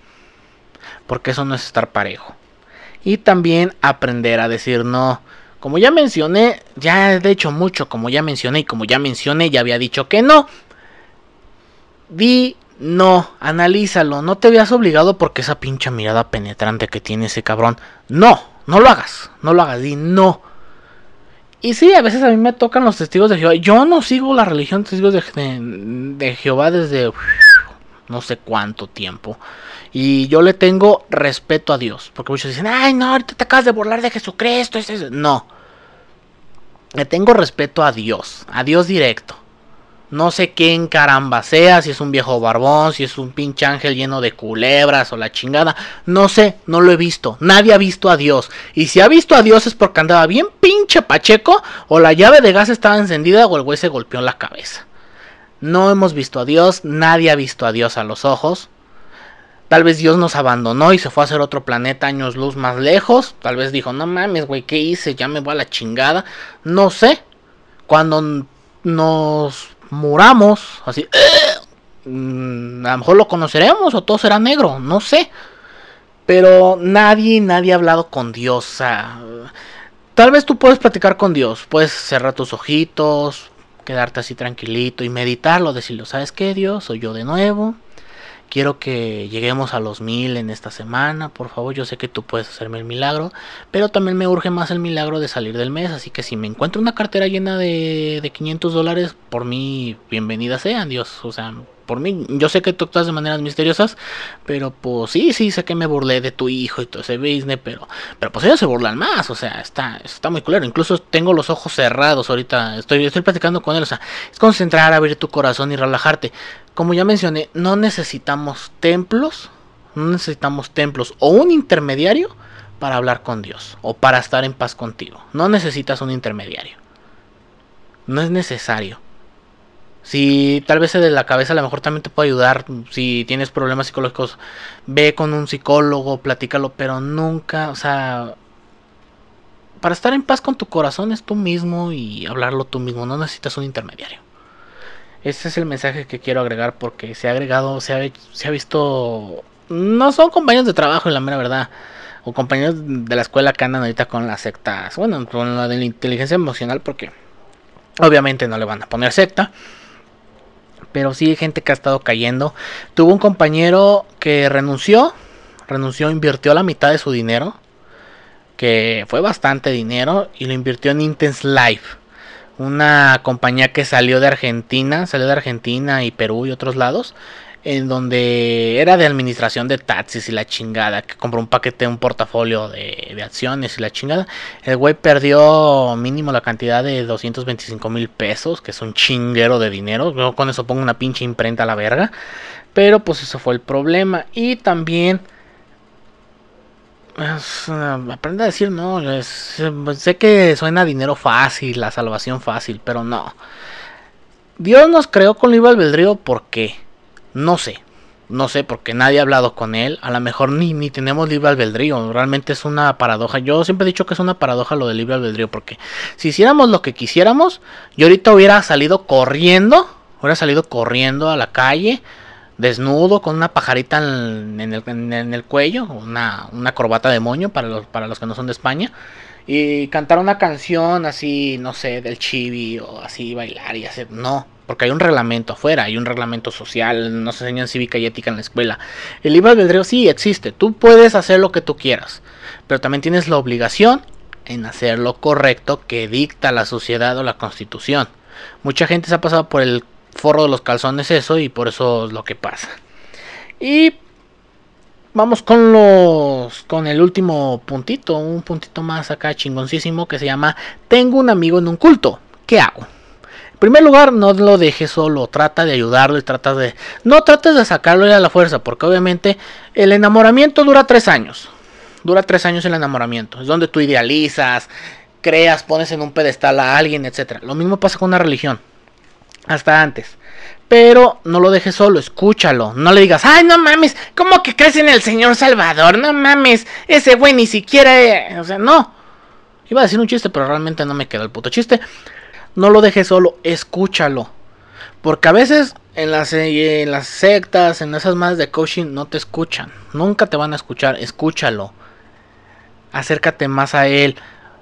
Porque eso no es estar parejo. Y también aprender a decir no. Como ya mencioné, ya he hecho mucho, como ya mencioné y como ya mencioné, ya había dicho que no. Di no, analízalo, no te veas obligado porque esa pincha mirada penetrante que tiene ese cabrón. No, no lo hagas, no lo hagas, y no. Y sí, a veces a mí me tocan los testigos de Jehová. Yo no sigo la religión de testigos de, Jehová desde no sé cuánto tiempo. Y yo le tengo respeto a Dios. Porque muchos dicen, ay, no, ahorita te acabas de burlar de Jesucristo. No. Le tengo respeto a Dios. A Dios directo. No sé quién caramba sea, si es un viejo barbón, si es un pinche ángel lleno de culebras o la chingada. No sé, no lo he visto. Nadie ha visto a Dios. Y si ha visto a Dios es porque andaba bien pinche pacheco o la llave de gas estaba encendida o el güey se golpeó en la cabeza. No hemos visto a Dios, nadie ha visto a Dios a los ojos. Tal vez Dios nos abandonó y se fue a hacer otro planeta años luz más lejos. Tal vez dijo, no mames, güey, ¿qué hice? Ya me voy a la chingada. No sé. Cuando nos muramos, así, mm, a lo mejor lo conoceremos o todo será negro, no sé. Pero nadie, nadie ha hablado con Dios. tal vez tú puedes platicar con Dios, puedes cerrar tus ojitos, quedarte así tranquilito y meditarlo, decirlo, ¿sabes qué Dios? Soy yo de nuevo quiero que lleguemos a los mil en esta semana, por favor, yo sé que tú puedes hacerme el milagro, pero también me urge más el milagro de salir del mes, así que si me encuentro una cartera llena de, de 500 dólares, por mí, bienvenida sean, Dios, o sea, por mí. Yo sé que tú actúas de maneras misteriosas, pero pues sí, sí, sé que me burlé de tu hijo y todo ese business, pero, pero pues ellos se burlan más, o sea, está, está muy culero. Incluso tengo los ojos cerrados ahorita, estoy, estoy platicando con él, o sea, es concentrar, abrir tu corazón y relajarte. Como ya mencioné, no necesitamos templos, no necesitamos templos o un intermediario para hablar con Dios o para estar en paz contigo. No necesitas un intermediario. No es necesario. Si tal vez de la cabeza a lo mejor también te puede ayudar. Si tienes problemas psicológicos, ve con un psicólogo, platícalo, pero nunca, o sea, para estar en paz con tu corazón es tú mismo y hablarlo tú mismo, no necesitas un intermediario. Ese es el mensaje que quiero agregar porque se ha agregado, se ha, se ha visto, no son compañeros de trabajo en la mera verdad, o compañeros de la escuela que andan ahorita con las sectas, bueno, con la de la inteligencia emocional porque obviamente no le van a poner secta pero sí hay gente que ha estado cayendo. Tuvo un compañero que renunció, renunció, invirtió la mitad de su dinero, que fue bastante dinero, y lo invirtió en Intense Life, una compañía que salió de Argentina, salió de Argentina y Perú y otros lados, en donde era de administración de taxis y la chingada, que compró un paquete, un portafolio de, acciones y la chingada. El güey perdió mínimo la cantidad de 225 mil pesos, que es un chinguero de dinero. Yo con eso pongo una pinche imprenta a la verga. Pero pues eso fue el problema. Y también... Pues, aprende a decir no. sé que suena dinero fácil, la salvación fácil, pero no. Dios nos creó con libre albedrío, ¿por qué? No sé. No sé, porque nadie ha hablado con él. A lo mejor ni, ni tenemos libre albedrío. Realmente es una paradoja. Yo siempre he dicho que es una paradoja lo del libre albedrío. Porque si hiciéramos lo que quisiéramos, yo ahorita hubiera salido corriendo. Hubiera salido corriendo a la calle. Desnudo, con una pajarita en, el, en el, cuello. Una, una corbata de moño para los, para los que no son de España y cantar una canción así, no sé, del chibi o así bailar y hacer, no, porque hay un reglamento afuera, hay un reglamento social, nos enseñan cívica y ética en la escuela. El libre albedrío sí existe, tú puedes hacer lo que tú quieras, pero también tienes la obligación en hacer lo correcto que dicta la sociedad o la constitución. Mucha gente se ha pasado por el forro de los calzones eso y por eso es lo que pasa. Y vamos con los con el último puntito, un puntito más acá chingoncísimo que se llama Tengo un amigo en un culto. ¿Qué hago? Primer lugar, no lo dejes solo, trata de ayudarlo y trata de... No trates de sacarlo a la fuerza, porque obviamente el enamoramiento dura tres años. Dura tres años el enamoramiento. Es donde tú idealizas, creas, pones en un pedestal a alguien, etc. Lo mismo pasa con una religión. Hasta antes. Pero no lo dejes solo, escúchalo. No le digas, ay, no mames, ¿cómo que crees en el Señor Salvador? No mames, ese güey ni siquiera... O sea, no. Iba a decir un chiste, pero realmente no me quedó el puto chiste no lo dejes solo, escúchalo. Porque a veces en las, en las sectas, en esas más de coaching, no te escuchan. Nunca te van a escuchar, escúchalo. Acércate más a él.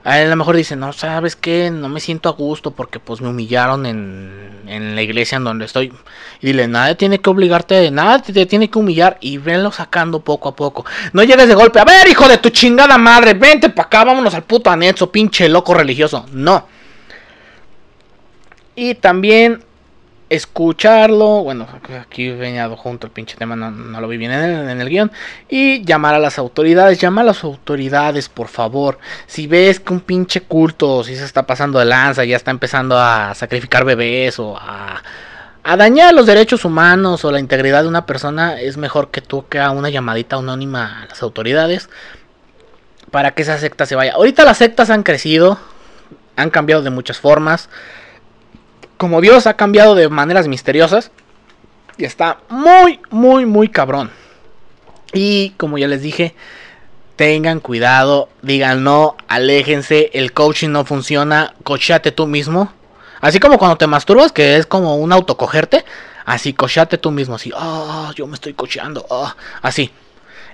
A él a lo mejor dice, no, ¿sabes qué? No me siento a gusto porque pues me humillaron en, en la iglesia en donde estoy. Y dile, nada tiene que obligarte, nada te tiene que humillar y venlo sacando poco a poco. No llegues de golpe, a ver, hijo de tu chingada madre, vente para acá, vámonos al puto anexo, pinche loco religioso. No Y también escucharlo, bueno, aquí venía junto el pinche tema, no, lo vi bien en el, guion, y llamar a las autoridades, llama a las autoridades, por favor, si ves que un pinche culto, si se está pasando de lanza, ya está empezando a sacrificar bebés o a, a dañar los derechos humanos o la integridad de una persona, es mejor que tú que una llamadita anónima a las autoridades para que esa secta se vaya. Ahorita las sectas han crecido, han cambiado de muchas formas, como Dios ha cambiado de maneras misteriosas. Y está muy, muy, muy cabrón. Y como ya les dije, tengan cuidado, digan no, aléjense, el coaching no funciona, cochate tú mismo. Así como cuando te masturbas, que es como un autocogerte, así cochate tú mismo, así, ah, yo me estoy cocheando, ah, así.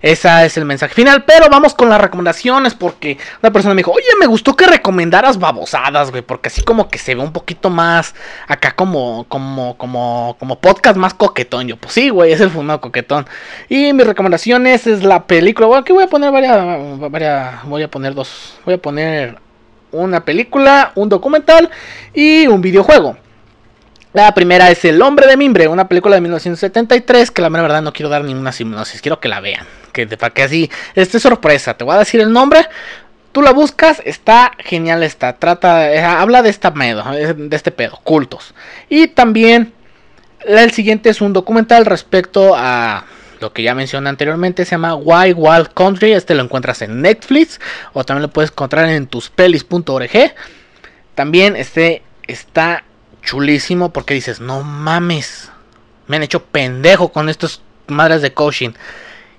Ese es el mensaje final. Pero vamos con las recomendaciones. Porque una persona me dijo, oye, me gustó que recomendaras babosadas, güey. Porque así como que se ve un poquito más acá como, como, como, como podcast más coquetón. Yo, pues sí, güey, es el fumado coquetón. Y mis recomendaciones es la película. Bueno, aquí voy a poner varias, voy a poner dos. Voy a poner una película, un documental y un videojuego. La primera es El hombre de mimbre, una película de 1973 que la verdad no quiero dar ninguna sinopsis, quiero que la vean, que para que así esté sorpresa, te voy a decir el nombre, tú la buscas, está genial está, trata, eh, habla de esta pedo, eh, de este pedo, cultos. Y también el siguiente es un documental respecto a lo que ya mencioné anteriormente, se llama Why Wild Country, este lo encuentras en Netflix o también lo puedes encontrar en tuspelis.org. También este está chulísimo porque dices, no mames, me han hecho pendejo con estas madres de coaching.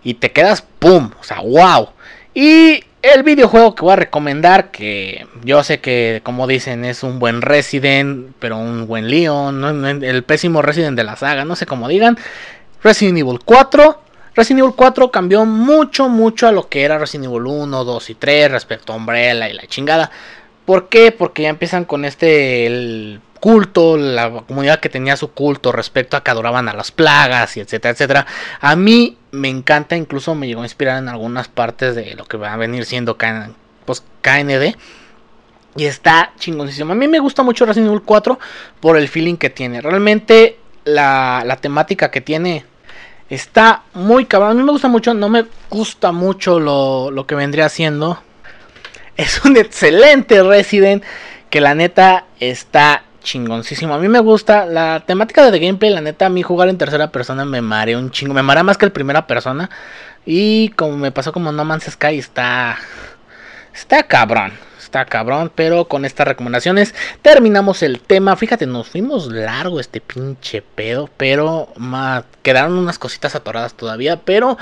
Y te quedas, ¡pum! O sea, wow. Y el videojuego que voy a recomendar, que yo sé que como dicen es un buen Resident, pero un buen Leon, el pésimo Resident de la saga, no sé cómo digan. Resident Evil 4. Resident Evil 4 cambió mucho, mucho a lo que era Resident Evil 1, 2 y 3 respecto a Umbrella y la chingada. ¿Por qué? Porque ya empiezan con este culto, la comunidad que tenía su culto respecto a que adoraban a las plagas y etcétera, etcétera. A mí me encanta, incluso me llegó a inspirar en algunas partes de lo que va a venir siendo pues, KND. Y está chingoncísimo. A mí me gusta mucho Resident Evil 4 por el feeling que tiene. Realmente la, la temática que tiene está muy cabrón. A mí me gusta mucho, no me gusta mucho lo, lo que vendría siendo. Es un excelente Resident que la neta está chingoncísimo. A mí me gusta la temática de gameplay, la neta, a mí jugar en tercera persona me marea un chingo. Me marea más que el primera persona. Y como me pasó como No Man's Sky, está. Está cabrón. Está cabrón. Pero con estas recomendaciones terminamos el tema. Fíjate, nos fuimos largo este pinche pedo. Pero quedaron unas cositas atoradas todavía. Pero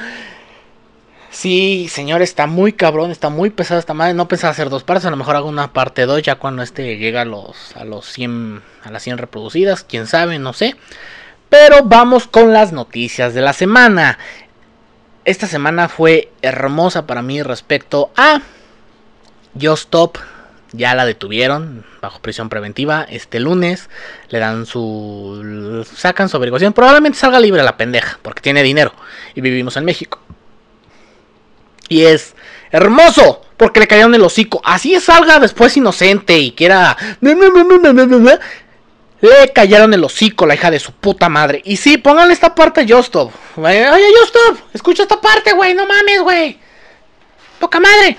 Sí, señor, está muy cabrón, está muy pesado esta madre. No pensaba hacer dos partes, a lo mejor hago una parte 2 ya cuando este llega a los, a los 100, a las 100 reproducidas, quién sabe, no sé. Pero vamos con las noticias de la semana. Esta semana fue hermosa para mí respecto a Just Stop. Ya la detuvieron bajo prisión preventiva este lunes. Le dan su. sacan su averiguación. Probablemente salga libre la pendeja, porque tiene dinero y vivimos en México. Y es hermoso, porque le cayeron el hocico. Así salga después inocente y quiera... Le cayeron el hocico la hija de su puta madre. Y sí, pónganle esta parte Justop. Oye, Justop, escucha esta parte, güey. No mames, güey. Poca madre.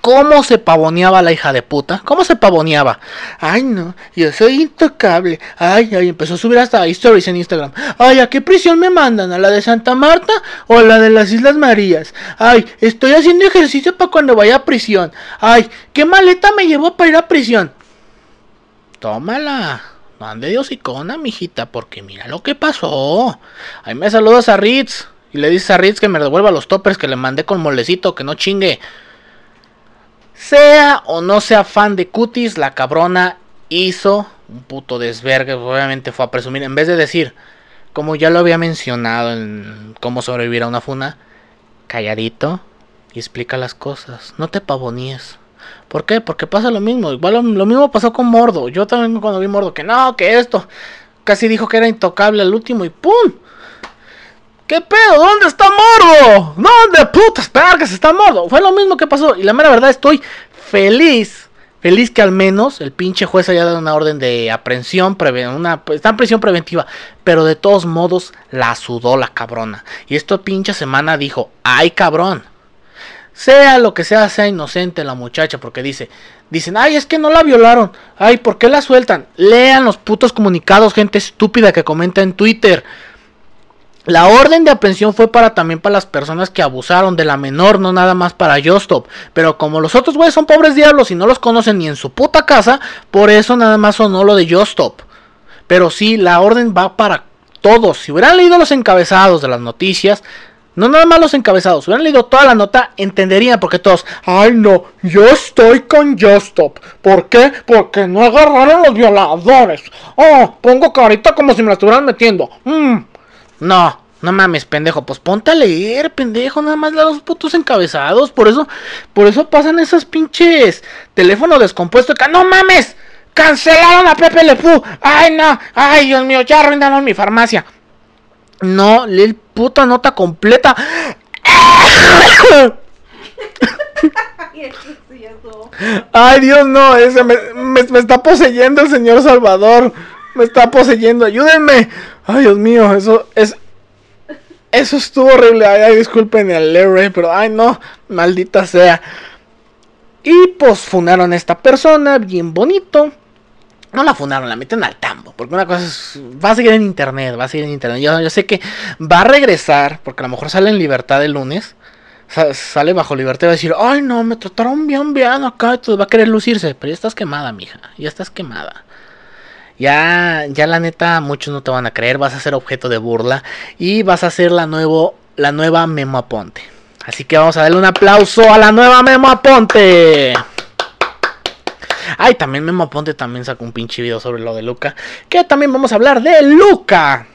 ¿Cómo se pavoneaba la hija de puta? ¿Cómo se pavoneaba? Ay, no, yo soy intocable. Ay, ay, empezó a subir hasta stories en Instagram. Ay, ¿a qué prisión me mandan? ¿A la de Santa Marta o a la de las Islas Marías? Ay, estoy haciendo ejercicio para cuando vaya a prisión. Ay, ¿qué maleta me llevó para ir a prisión? Tómala. Mande Dios icona, mijita, porque mira lo que pasó. Ahí me saludas a Ritz. Y le dices a Ritz que me devuelva los toppers que le mandé con molecito, que no chingue. Sea o no sea fan de Cutis, la cabrona hizo un puto desvergue. Obviamente fue a presumir. En vez de decir, como ya lo había mencionado en cómo sobrevivir a una funa, calladito y explica las cosas. No te pavoníes. ¿Por qué? Porque pasa lo mismo. Igual lo, lo, mismo pasó con Mordo. Yo también cuando vi Mordo, que no, que esto. Casi dijo que era intocable al último y ¡pum! ¿Qué pedo? ¿Dónde está Mordo? ¿Dónde putas vergas está Mordo? Fue lo mismo que pasó. Y la mera verdad estoy feliz Feliz que al menos el pinche juez haya dado una orden de aprehensión, una, está en prisión preventiva, pero de todos modos la sudó la cabrona. Y esta pinche semana dijo, ay cabrón, sea lo que sea, sea inocente la muchacha, porque dice, dicen, ay, es que no la violaron, ay, ¿por qué la sueltan? Lean los putos comunicados, gente estúpida que comenta en Twitter. La orden de aprehensión fue para también para las personas que abusaron de la menor, no nada más para Justop. Pero como los otros güeyes son pobres diablos y no los conocen ni en su puta casa, por eso nada más sonó lo de Justop. Pero sí, la orden va para todos. Si hubieran leído los encabezados de las noticias, no nada más los encabezados, si hubieran leído toda la nota, entenderían porque todos, ay no, yo estoy con Justop. ¿Por qué? Porque no agarraron los violadores. Oh, pongo carita como si me la estuvieran metiendo. Mm. No, no mames, pendejo, pues ponte a leer, pendejo, nada más los putos encabezados, por eso, por eso pasan esos pinches teléfono descompuesto acá, no mames, cancelaron a Pepe Le ay no, ay Dios mío, ya arruinaron mi farmacia. No, lee el puta nota completa. Ay, Dios, no, ese me, me, me, está poseyendo el señor Salvador. Me está poseyendo, ayúdenme. Ay, Dios mío, eso es. Eso estuvo horrible. Ay, disculpen el error, pero ay, no, maldita sea. Y pues funaron a esta persona, bien bonito. No la funaron, la meten al tambo. Porque una cosa es. Va a seguir en internet, va a seguir en internet. Yo, yo sé que va a regresar, porque a lo mejor sale en libertad el lunes. Sale bajo libertad y va a decir: Ay, no, me trataron bien, bien acá. Entonces va a querer lucirse. Pero ya estás quemada, mija. Ya estás quemada ya, ya la neta, muchos no te van a creer, vas a ser objeto de burla y vas a ser la, nuevo, la nueva Memo Aponte. Así que vamos a darle un aplauso a la nueva Memo Aponte. Ay, también Memo Aponte también sacó un pinche video sobre lo de Luca. Que también vamos a hablar de Luca.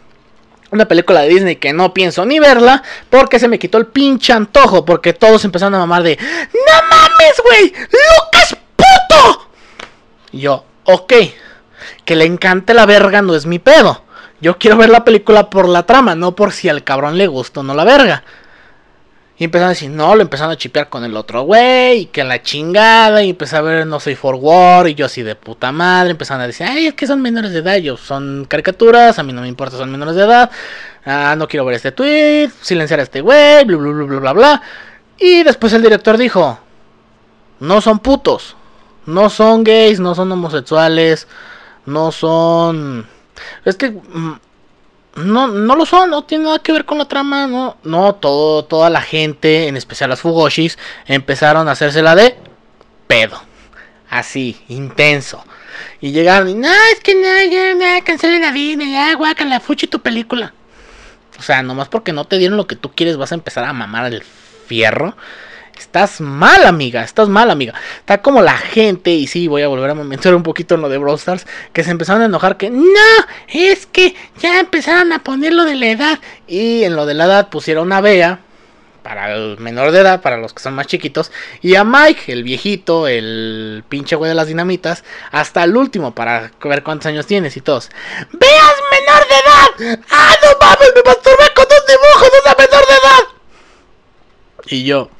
Una película de Disney que no pienso ni verla porque se me quitó el pinche antojo. Porque todos empezaron a mamar de... ¡No mames, güey! ¡Luca es puto! Y yo, ok. Que le encante la verga no es mi pedo. Yo quiero ver la película por la trama, no por si al cabrón le gustó o no la verga. Y empezaron a decir, no, lo empezaron a chipear con el otro güey, y que la chingada, y empecé a ver No Soy For War, y yo así de puta madre, empezaron a decir, ay, es que son menores de edad, yo son caricaturas, a mí no me importa, son menores de edad, ah, no quiero ver este tweet, silenciar a este güey, bla, bla, bla, bla, bla, bla. Y después el director dijo, no son putos, no son gays, no son homosexuales, no son... Es que... Mm, no, no lo son, no tiene nada que ver con la trama, no, no, todo, toda la gente, en especial las Fugoshis, empezaron a hacerse la de pedo, así, intenso. Y llegaron y, no, es que no, ya, ya, cancelen la vida, ya, guácala, fuchi tu película. O sea, nomás porque no te dieron lo que tú quieres, vas a empezar a mamar el fierro. Estás mal, amiga. Estás mal, amiga. Está como la gente, y sí, voy a volver a mencionar un poquito en lo de Brawl Stars, que se empezaron a enojar que no, es que ya empezaron a poner lo de la edad. Y en lo de la edad pusieron a Bea, para el menor de edad, para los que son más chiquitos, y a Mike, el viejito, el pinche güey de las dinamitas, hasta el último, para ver cuántos años tienes y todos. ¡Veas menor de edad! ¡Ah, no mames! Me masturbé con dos dibujos de una menor de edad. Y yo,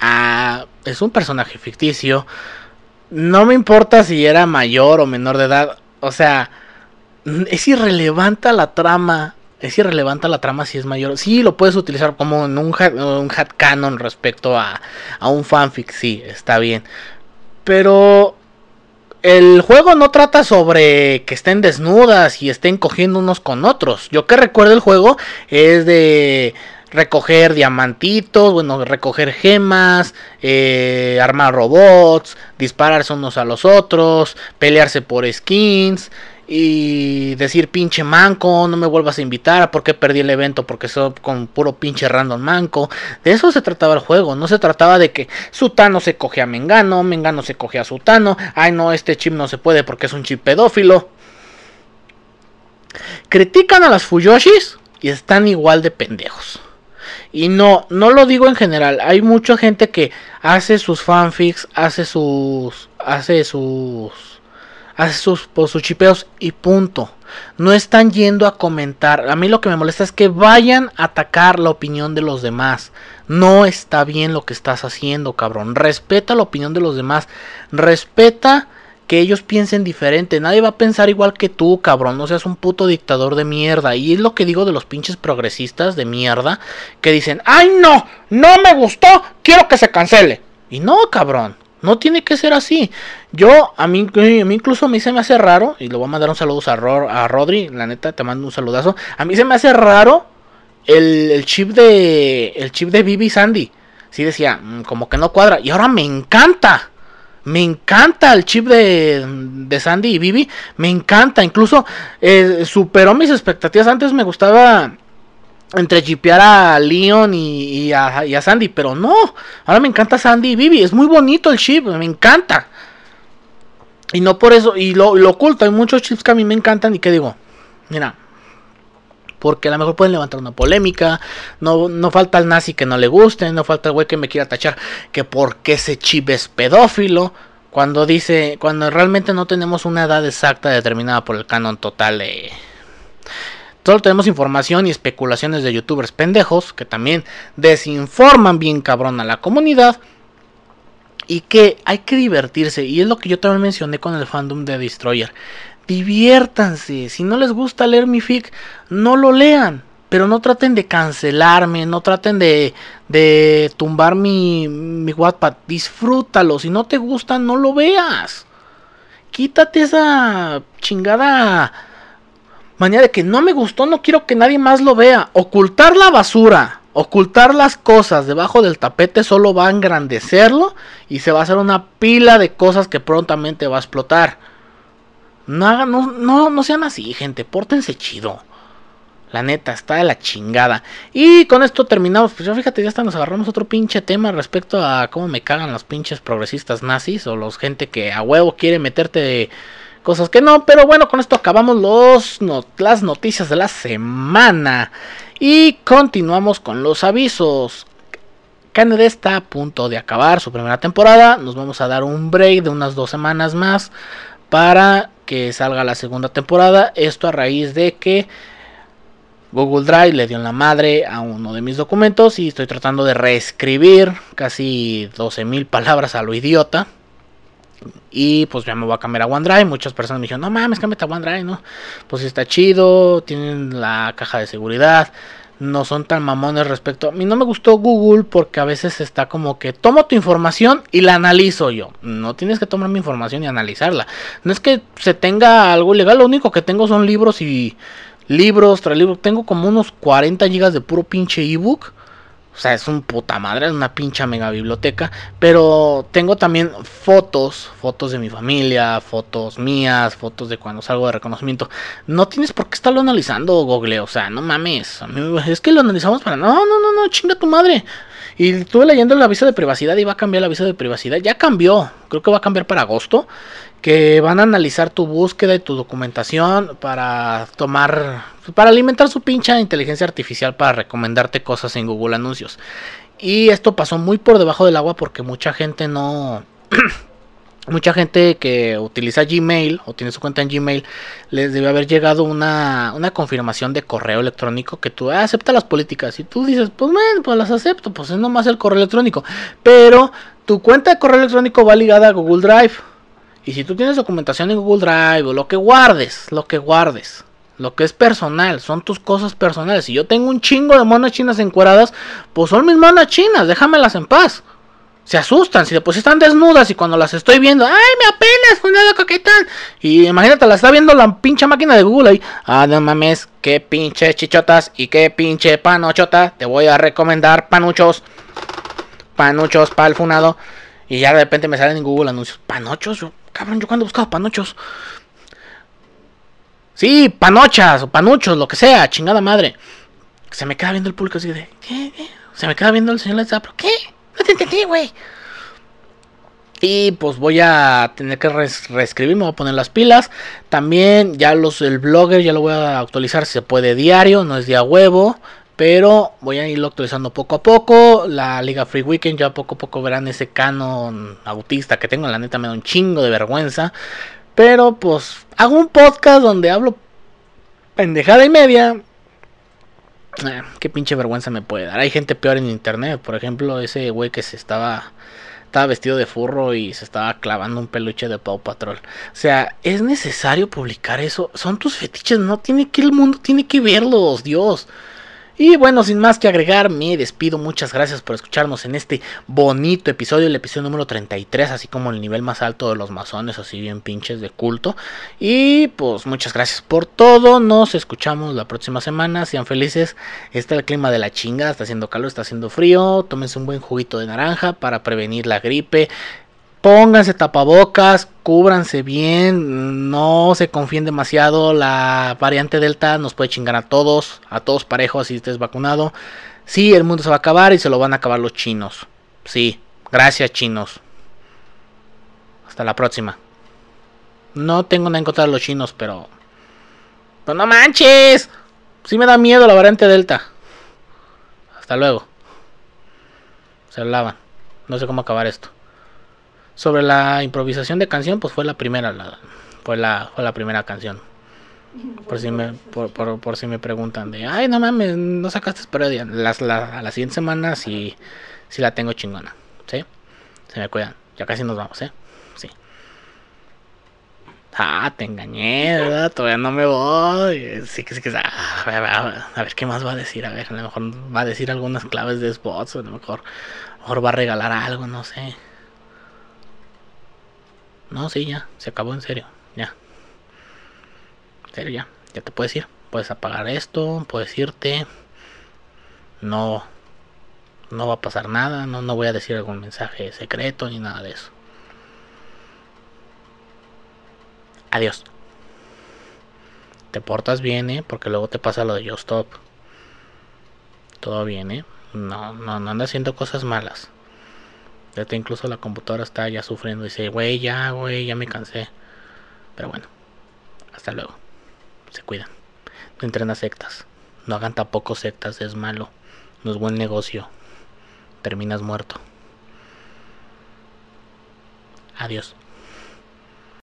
Ah, es un personaje ficticio. No me importa si era mayor o menor de edad. O sea, es irrelevante la trama. Es irrelevante la trama si es mayor. Sí, lo puedes utilizar como en un hat, un hat canon respecto a, a un fanfic. Sí, está bien. Pero el juego no trata sobre que estén desnudas y estén cogiendo unos con otros. Yo que recuerdo el juego es de recoger diamantitos, bueno, recoger gemas, eh, armar robots, dispararse unos a los otros, pelearse por skins y decir pinche manco, no me vuelvas a invitar, porque perdí el evento, porque soy con puro pinche random manco. De eso se trataba el juego, no se trataba de que Sutano se coge a Mengano, Mengano se coge a Sutano, ay no, este chip no se puede porque es un chip pedófilo. Critican a las Fuyoshis y están igual de pendejos. Y no, no lo digo en general. Hay mucha gente que hace sus fanfics, hace sus, hace sus, hace sus, pues, sus chipeos y punto. No están yendo a comentar. A mí lo que me molesta es que vayan a atacar la opinión de los demás. No está bien lo que estás haciendo, cabrón. Respeta la opinión de los demás. Respeta que ellos piensen diferente. Nadie va a pensar igual que tú, cabrón. No seas un puto dictador de mierda. Y es lo que digo de los pinches progresistas de mierda que dicen, ay no, no me gustó, quiero que se cancele. Y no, cabrón. No tiene que ser así. Yo, a mí, a mí incluso a mí se me hace raro, y le voy a mandar un saludo a, Rodri, la neta, te mando un saludazo. A mí se me hace raro el, chip de el chip de Bibi Sandy. Sí decía, mm, como que no cuadra. Y ahora me encanta. Me encanta el chip de, de Sandy y Bibi. Me encanta. Incluso eh, superó mis expectativas. Antes me gustaba entre chipear a Leon y, a, Sandy. Pero no. Ahora me encanta Sandy y Bibi. Es muy bonito el chip. Me encanta. Y no por eso. Y lo, lo oculto. Hay muchos chips que a mí me encantan. Y que digo. Mira, porque a lo mejor pueden levantar una polémica, no, no falta el nazi que no le guste, no falta el güey que me quiera tachar que porque ese chip es pedófilo, cuando dice, cuando realmente no tenemos una edad exacta determinada por el canon total. Solo tenemos información y especulaciones de youtubers pendejos que también desinforman bien cabrón a la comunidad y que hay que divertirse. Y es lo que yo también mencioné con el fandom de Destroyer diviértanse. Si no les gusta leer mi fic, no lo lean. Pero no traten de cancelarme, no traten de, de tumbar mi, mi Wattpad. Disfrútalo. Si no te gusta, no lo veas. Quítate esa chingada manía de que no me gustó, no quiero que nadie más lo vea. Ocultar la basura, ocultar las cosas debajo del tapete solo va a engrandecerlo y se va a hacer una pila de cosas que prontamente va a explotar. No, no, no, sean así, gente. Pórtense chido. La neta, está de la chingada. Y con esto terminamos. Pues ya fíjate, ya hasta nos agarramos otro pinche tema respecto a cómo me cagan los pinches progresistas nazis o los gente que a huevo quiere meterte cosas que no. Pero bueno, con esto acabamos los, las noticias de la semana. Y continuamos con los avisos. Canadá está a punto de acabar su primera temporada. Nos vamos a dar un break de unas dos semanas más para que salga la segunda temporada. Esto a raíz de que Google Drive le dio en la madre a uno de mis documentos y estoy tratando de reescribir casi 12.000 palabras a lo idiota. Y pues ya me voy a cambiar a OneDrive. Muchas personas me dijeron, no mames, cámbiate a OneDrive, ¿no? Pues está chido, tienen la caja de seguridad no son tan mamones respecto. A mí no me gustó Google porque a veces está como que tomo tu información y la analizo yo. No tienes que tomar mi información y analizarla. No es que se tenga algo ilegal lo único que tengo son libros y libros tras libros. Tengo como unos 40 gigas de puro pinche ebook o sea, es un puta madre, es una pincha mega biblioteca. Pero tengo también fotos, fotos de mi familia, fotos mías, fotos de cuando salgo de reconocimiento. No tienes por qué estarlo analizando, Google. O sea, no mames. Es que lo analizamos para. No, no, no, no, chinga tu madre. Y estuve leyendo el aviso de privacidad y va a cambiar el aviso de privacidad. Ya cambió. Creo que va a cambiar para agosto que van a analizar tu búsqueda y tu documentación para tomar, para alimentar su pincha inteligencia artificial para recomendarte cosas en Google Anuncios. Y esto pasó muy por debajo del agua porque mucha gente no... mucha gente que utiliza Gmail o tiene su cuenta en Gmail les debe haber llegado una, una confirmación de correo electrónico que tú ah, acepta las políticas y tú dices pues bueno pues las acepto pues es nomás el correo electrónico pero tu cuenta de correo electrónico va ligada a Google Drive y si tú tienes documentación en Google Drive o lo que guardes, lo que guardes, lo que es personal, son tus cosas personales. Si yo tengo un chingo de monas chinas encueradas, pues son mis monas chinas, déjamelas en paz. Se asustan, si después están desnudas y cuando las estoy viendo, ¡ay, me apenas! ¡Cuidado, coquetán! Y imagínate, la está viendo la pinche máquina de Google ahí. Ah, no mames, qué pinche chichotas y qué pinche panochota. Te voy a recomendar panuchos. Panuchos para el funado. Y ya de repente me salen en Google anuncios. Panochos, Cabrón, yo cuando buscaba panochos. Sí, panochas o panuchos, lo que sea, chingada madre. Se me queda viendo el público así de. ¿Qué? Se me queda viendo el señor Led ¿Qué? No te entendí, güey. Y pues voy a tener que reescribir, me voy a poner las pilas. También ya los el blogger ya lo voy a actualizar si se puede diario, no es día huevo. Pero voy a irlo actualizando poco a poco. La Liga Free Weekend ya poco a poco verán ese canon autista que tengo. La neta me da un chingo de vergüenza. Pero pues hago un podcast donde hablo pendejada y media. Eh, qué pinche vergüenza me puede dar. Hay gente peor en internet. Por ejemplo, ese güey que se estaba estaba vestido de furro y se estaba clavando un peluche de Pau Patrol. O sea, es necesario publicar eso. Son tus fetiches, no tiene que el mundo tiene que verlos, Dios. Y bueno, sin más que agregar, me despido. Muchas gracias por escucharnos en este bonito episodio, el episodio número 33, así como el nivel más alto de los masones, así bien pinches de culto. Y pues muchas gracias por todo. Nos escuchamos la próxima semana. Sean felices. Está el clima de la chinga, está haciendo calor, está haciendo frío. Tómense un buen juguito de naranja para prevenir la gripe. Pónganse tapabocas, cúbranse bien, no se confíen demasiado. La variante Delta nos puede chingar a todos, a todos parejos si estés vacunado. Sí, el mundo se va a acabar y se lo van a acabar los chinos. Sí, gracias chinos. Hasta la próxima. No tengo nada en contra de los chinos, pero... ¡Pero no manches! Sí me da miedo la variante Delta. Hasta luego. Se hablaban. No sé cómo acabar esto. Sobre la improvisación de canción, pues fue la primera, la, fue la, fue la primera canción. Por si me, por, por, si me preguntan de, ay, no mames, no sacaste pero Las, la, a la siguiente semana sí, sí la tengo chingona, ¿sí? Se me cuidan. Ya casi nos vamos, ¿eh? Sí. Ah, te engañé, ¿verdad? Todavía no me voy. Sí que sí que. Ah, a, ver, a, ver, qué más va a decir. A ver, a lo mejor va a decir algunas claves de spots. A lo mejor, a lo mejor va a regalar algo, no sé. No, sí, ya, se acabó en serio, ya. En serio, ya, ya te puedes ir. Puedes apagar esto, puedes irte. No, no va a pasar nada, no, no voy a decir algún mensaje secreto ni nada de eso. Adiós. Te portas bien, ¿eh? Porque luego te pasa lo de Yo Stop. Todo bien, ¿eh? No, no, no andas haciendo cosas malas incluso la computadora está ya sufriendo. Dice, güey, ya, güey, ya me cansé. Pero bueno, hasta luego. Se cuidan. No entren sectas. No hagan tampoco sectas, es malo. No es buen negocio. Terminas muerto. Adiós.